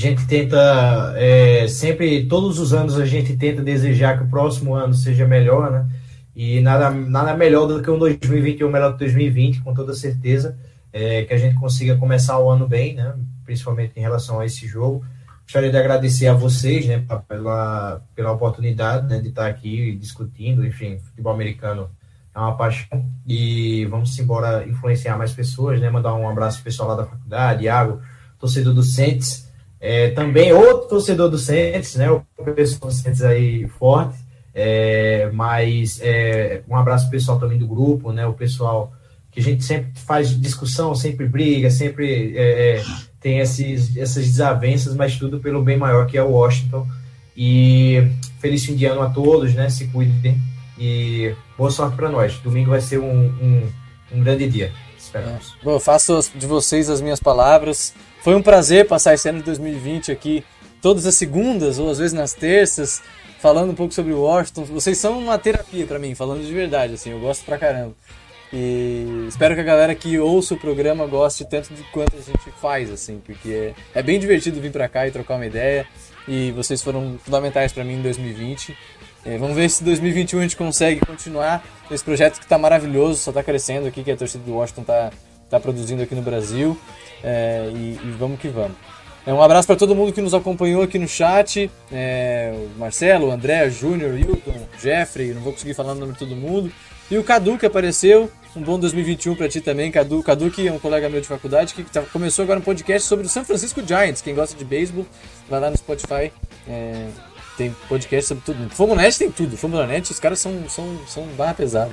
a gente tenta é, sempre, todos os anos a gente tenta desejar que o próximo ano seja melhor, né? E nada, nada melhor do que um 2021 melhor que 2020, com toda certeza. É, que a gente consiga começar o ano bem, né? Principalmente em relação a esse jogo. Gostaria de agradecer a vocês, né? Pela, pela oportunidade né, de estar aqui discutindo, enfim, futebol americano é uma paixão e vamos embora influenciar mais pessoas, né? Mandar um abraço pro pessoal lá da faculdade, Iago, torcedor do Saints, é, também outro torcedor do Saints, né? O pessoal do Saints aí forte, é, mas é, um abraço pessoal também do grupo, né? O pessoal que a gente sempre faz discussão, sempre briga, sempre é, é, tem esses, essas desavenças, mas tudo pelo bem maior que é o Washington. E feliz fim de ano a todos, né? Se cuidem e boa sorte para nós. Domingo vai ser um, um, um grande dia. Esperamos. Bom, eu faço de vocês as minhas palavras. Foi um prazer passar esse ano de 2020 aqui, todas as segundas ou às vezes nas terças, falando um pouco sobre Washington. Vocês são uma terapia pra mim, falando de verdade, assim, eu gosto pra caramba. E espero que a galera que ouça o programa goste tanto de quanto a gente faz, assim, porque é, é bem divertido vir pra cá e trocar uma ideia. E vocês foram fundamentais pra mim em 2020. É, vamos ver se em 2021 a gente consegue continuar esse projeto que tá maravilhoso, só tá crescendo aqui, que a torcida do Washington tá, tá produzindo aqui no Brasil. É, e, e vamos que vamos. É, um abraço para todo mundo que nos acompanhou aqui no chat. É, o Marcelo, o André, Júnior, Hilton, Jeffrey, não vou conseguir falar o nome de todo mundo. E o Cadu que apareceu. Um bom 2021 para ti também, Cadu. Cadu que é um colega meu de faculdade que tá- começou agora um podcast sobre o San Francisco Giants. Quem gosta de beisebol, vai lá no Spotify. É, tem podcast sobre tudo. Fomonet tem tudo. Fomonet, os caras são, são, são barra pesada.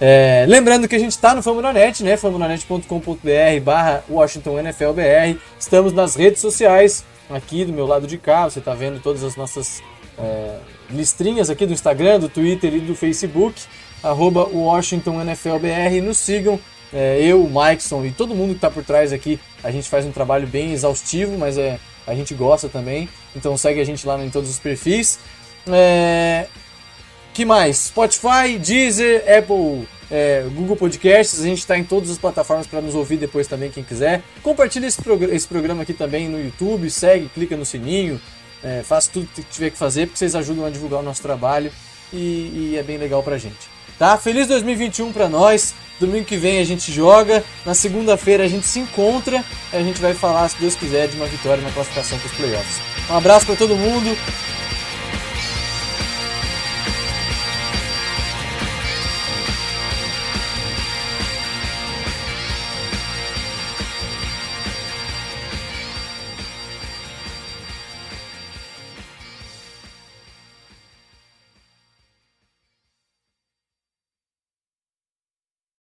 É, lembrando que a gente está no Fambonanet, né? fambonanet.com.br barra Washington NFLBR. Estamos nas redes sociais, aqui do meu lado de cá. Você está vendo todas as nossas é, listrinhas aqui do Instagram, do Twitter e do Facebook. Arroba Washington NFLBR. Nos sigam. É, eu, o Mikeson e todo mundo que está por trás aqui. A gente faz um trabalho bem exaustivo, mas é, a gente gosta também. Então segue a gente lá em todos os perfis. É, que mais? Spotify, Deezer, Apple, é, Google Podcasts. A gente está em todas as plataformas para nos ouvir depois também, quem quiser. Compartilha esse, esse, programa aqui também no YouTube, segue, clica no sininho, é, faça tudo que tiver que fazer, porque vocês ajudam a divulgar o nosso trabalho e, e é bem legal pra gente. Tá? Feliz 2021 para nós. Domingo que vem a gente joga. Na segunda-feira a gente se encontra. E a gente vai falar, se Deus quiser, de uma vitória na classificação para os playoffs. Um abraço para todo mundo.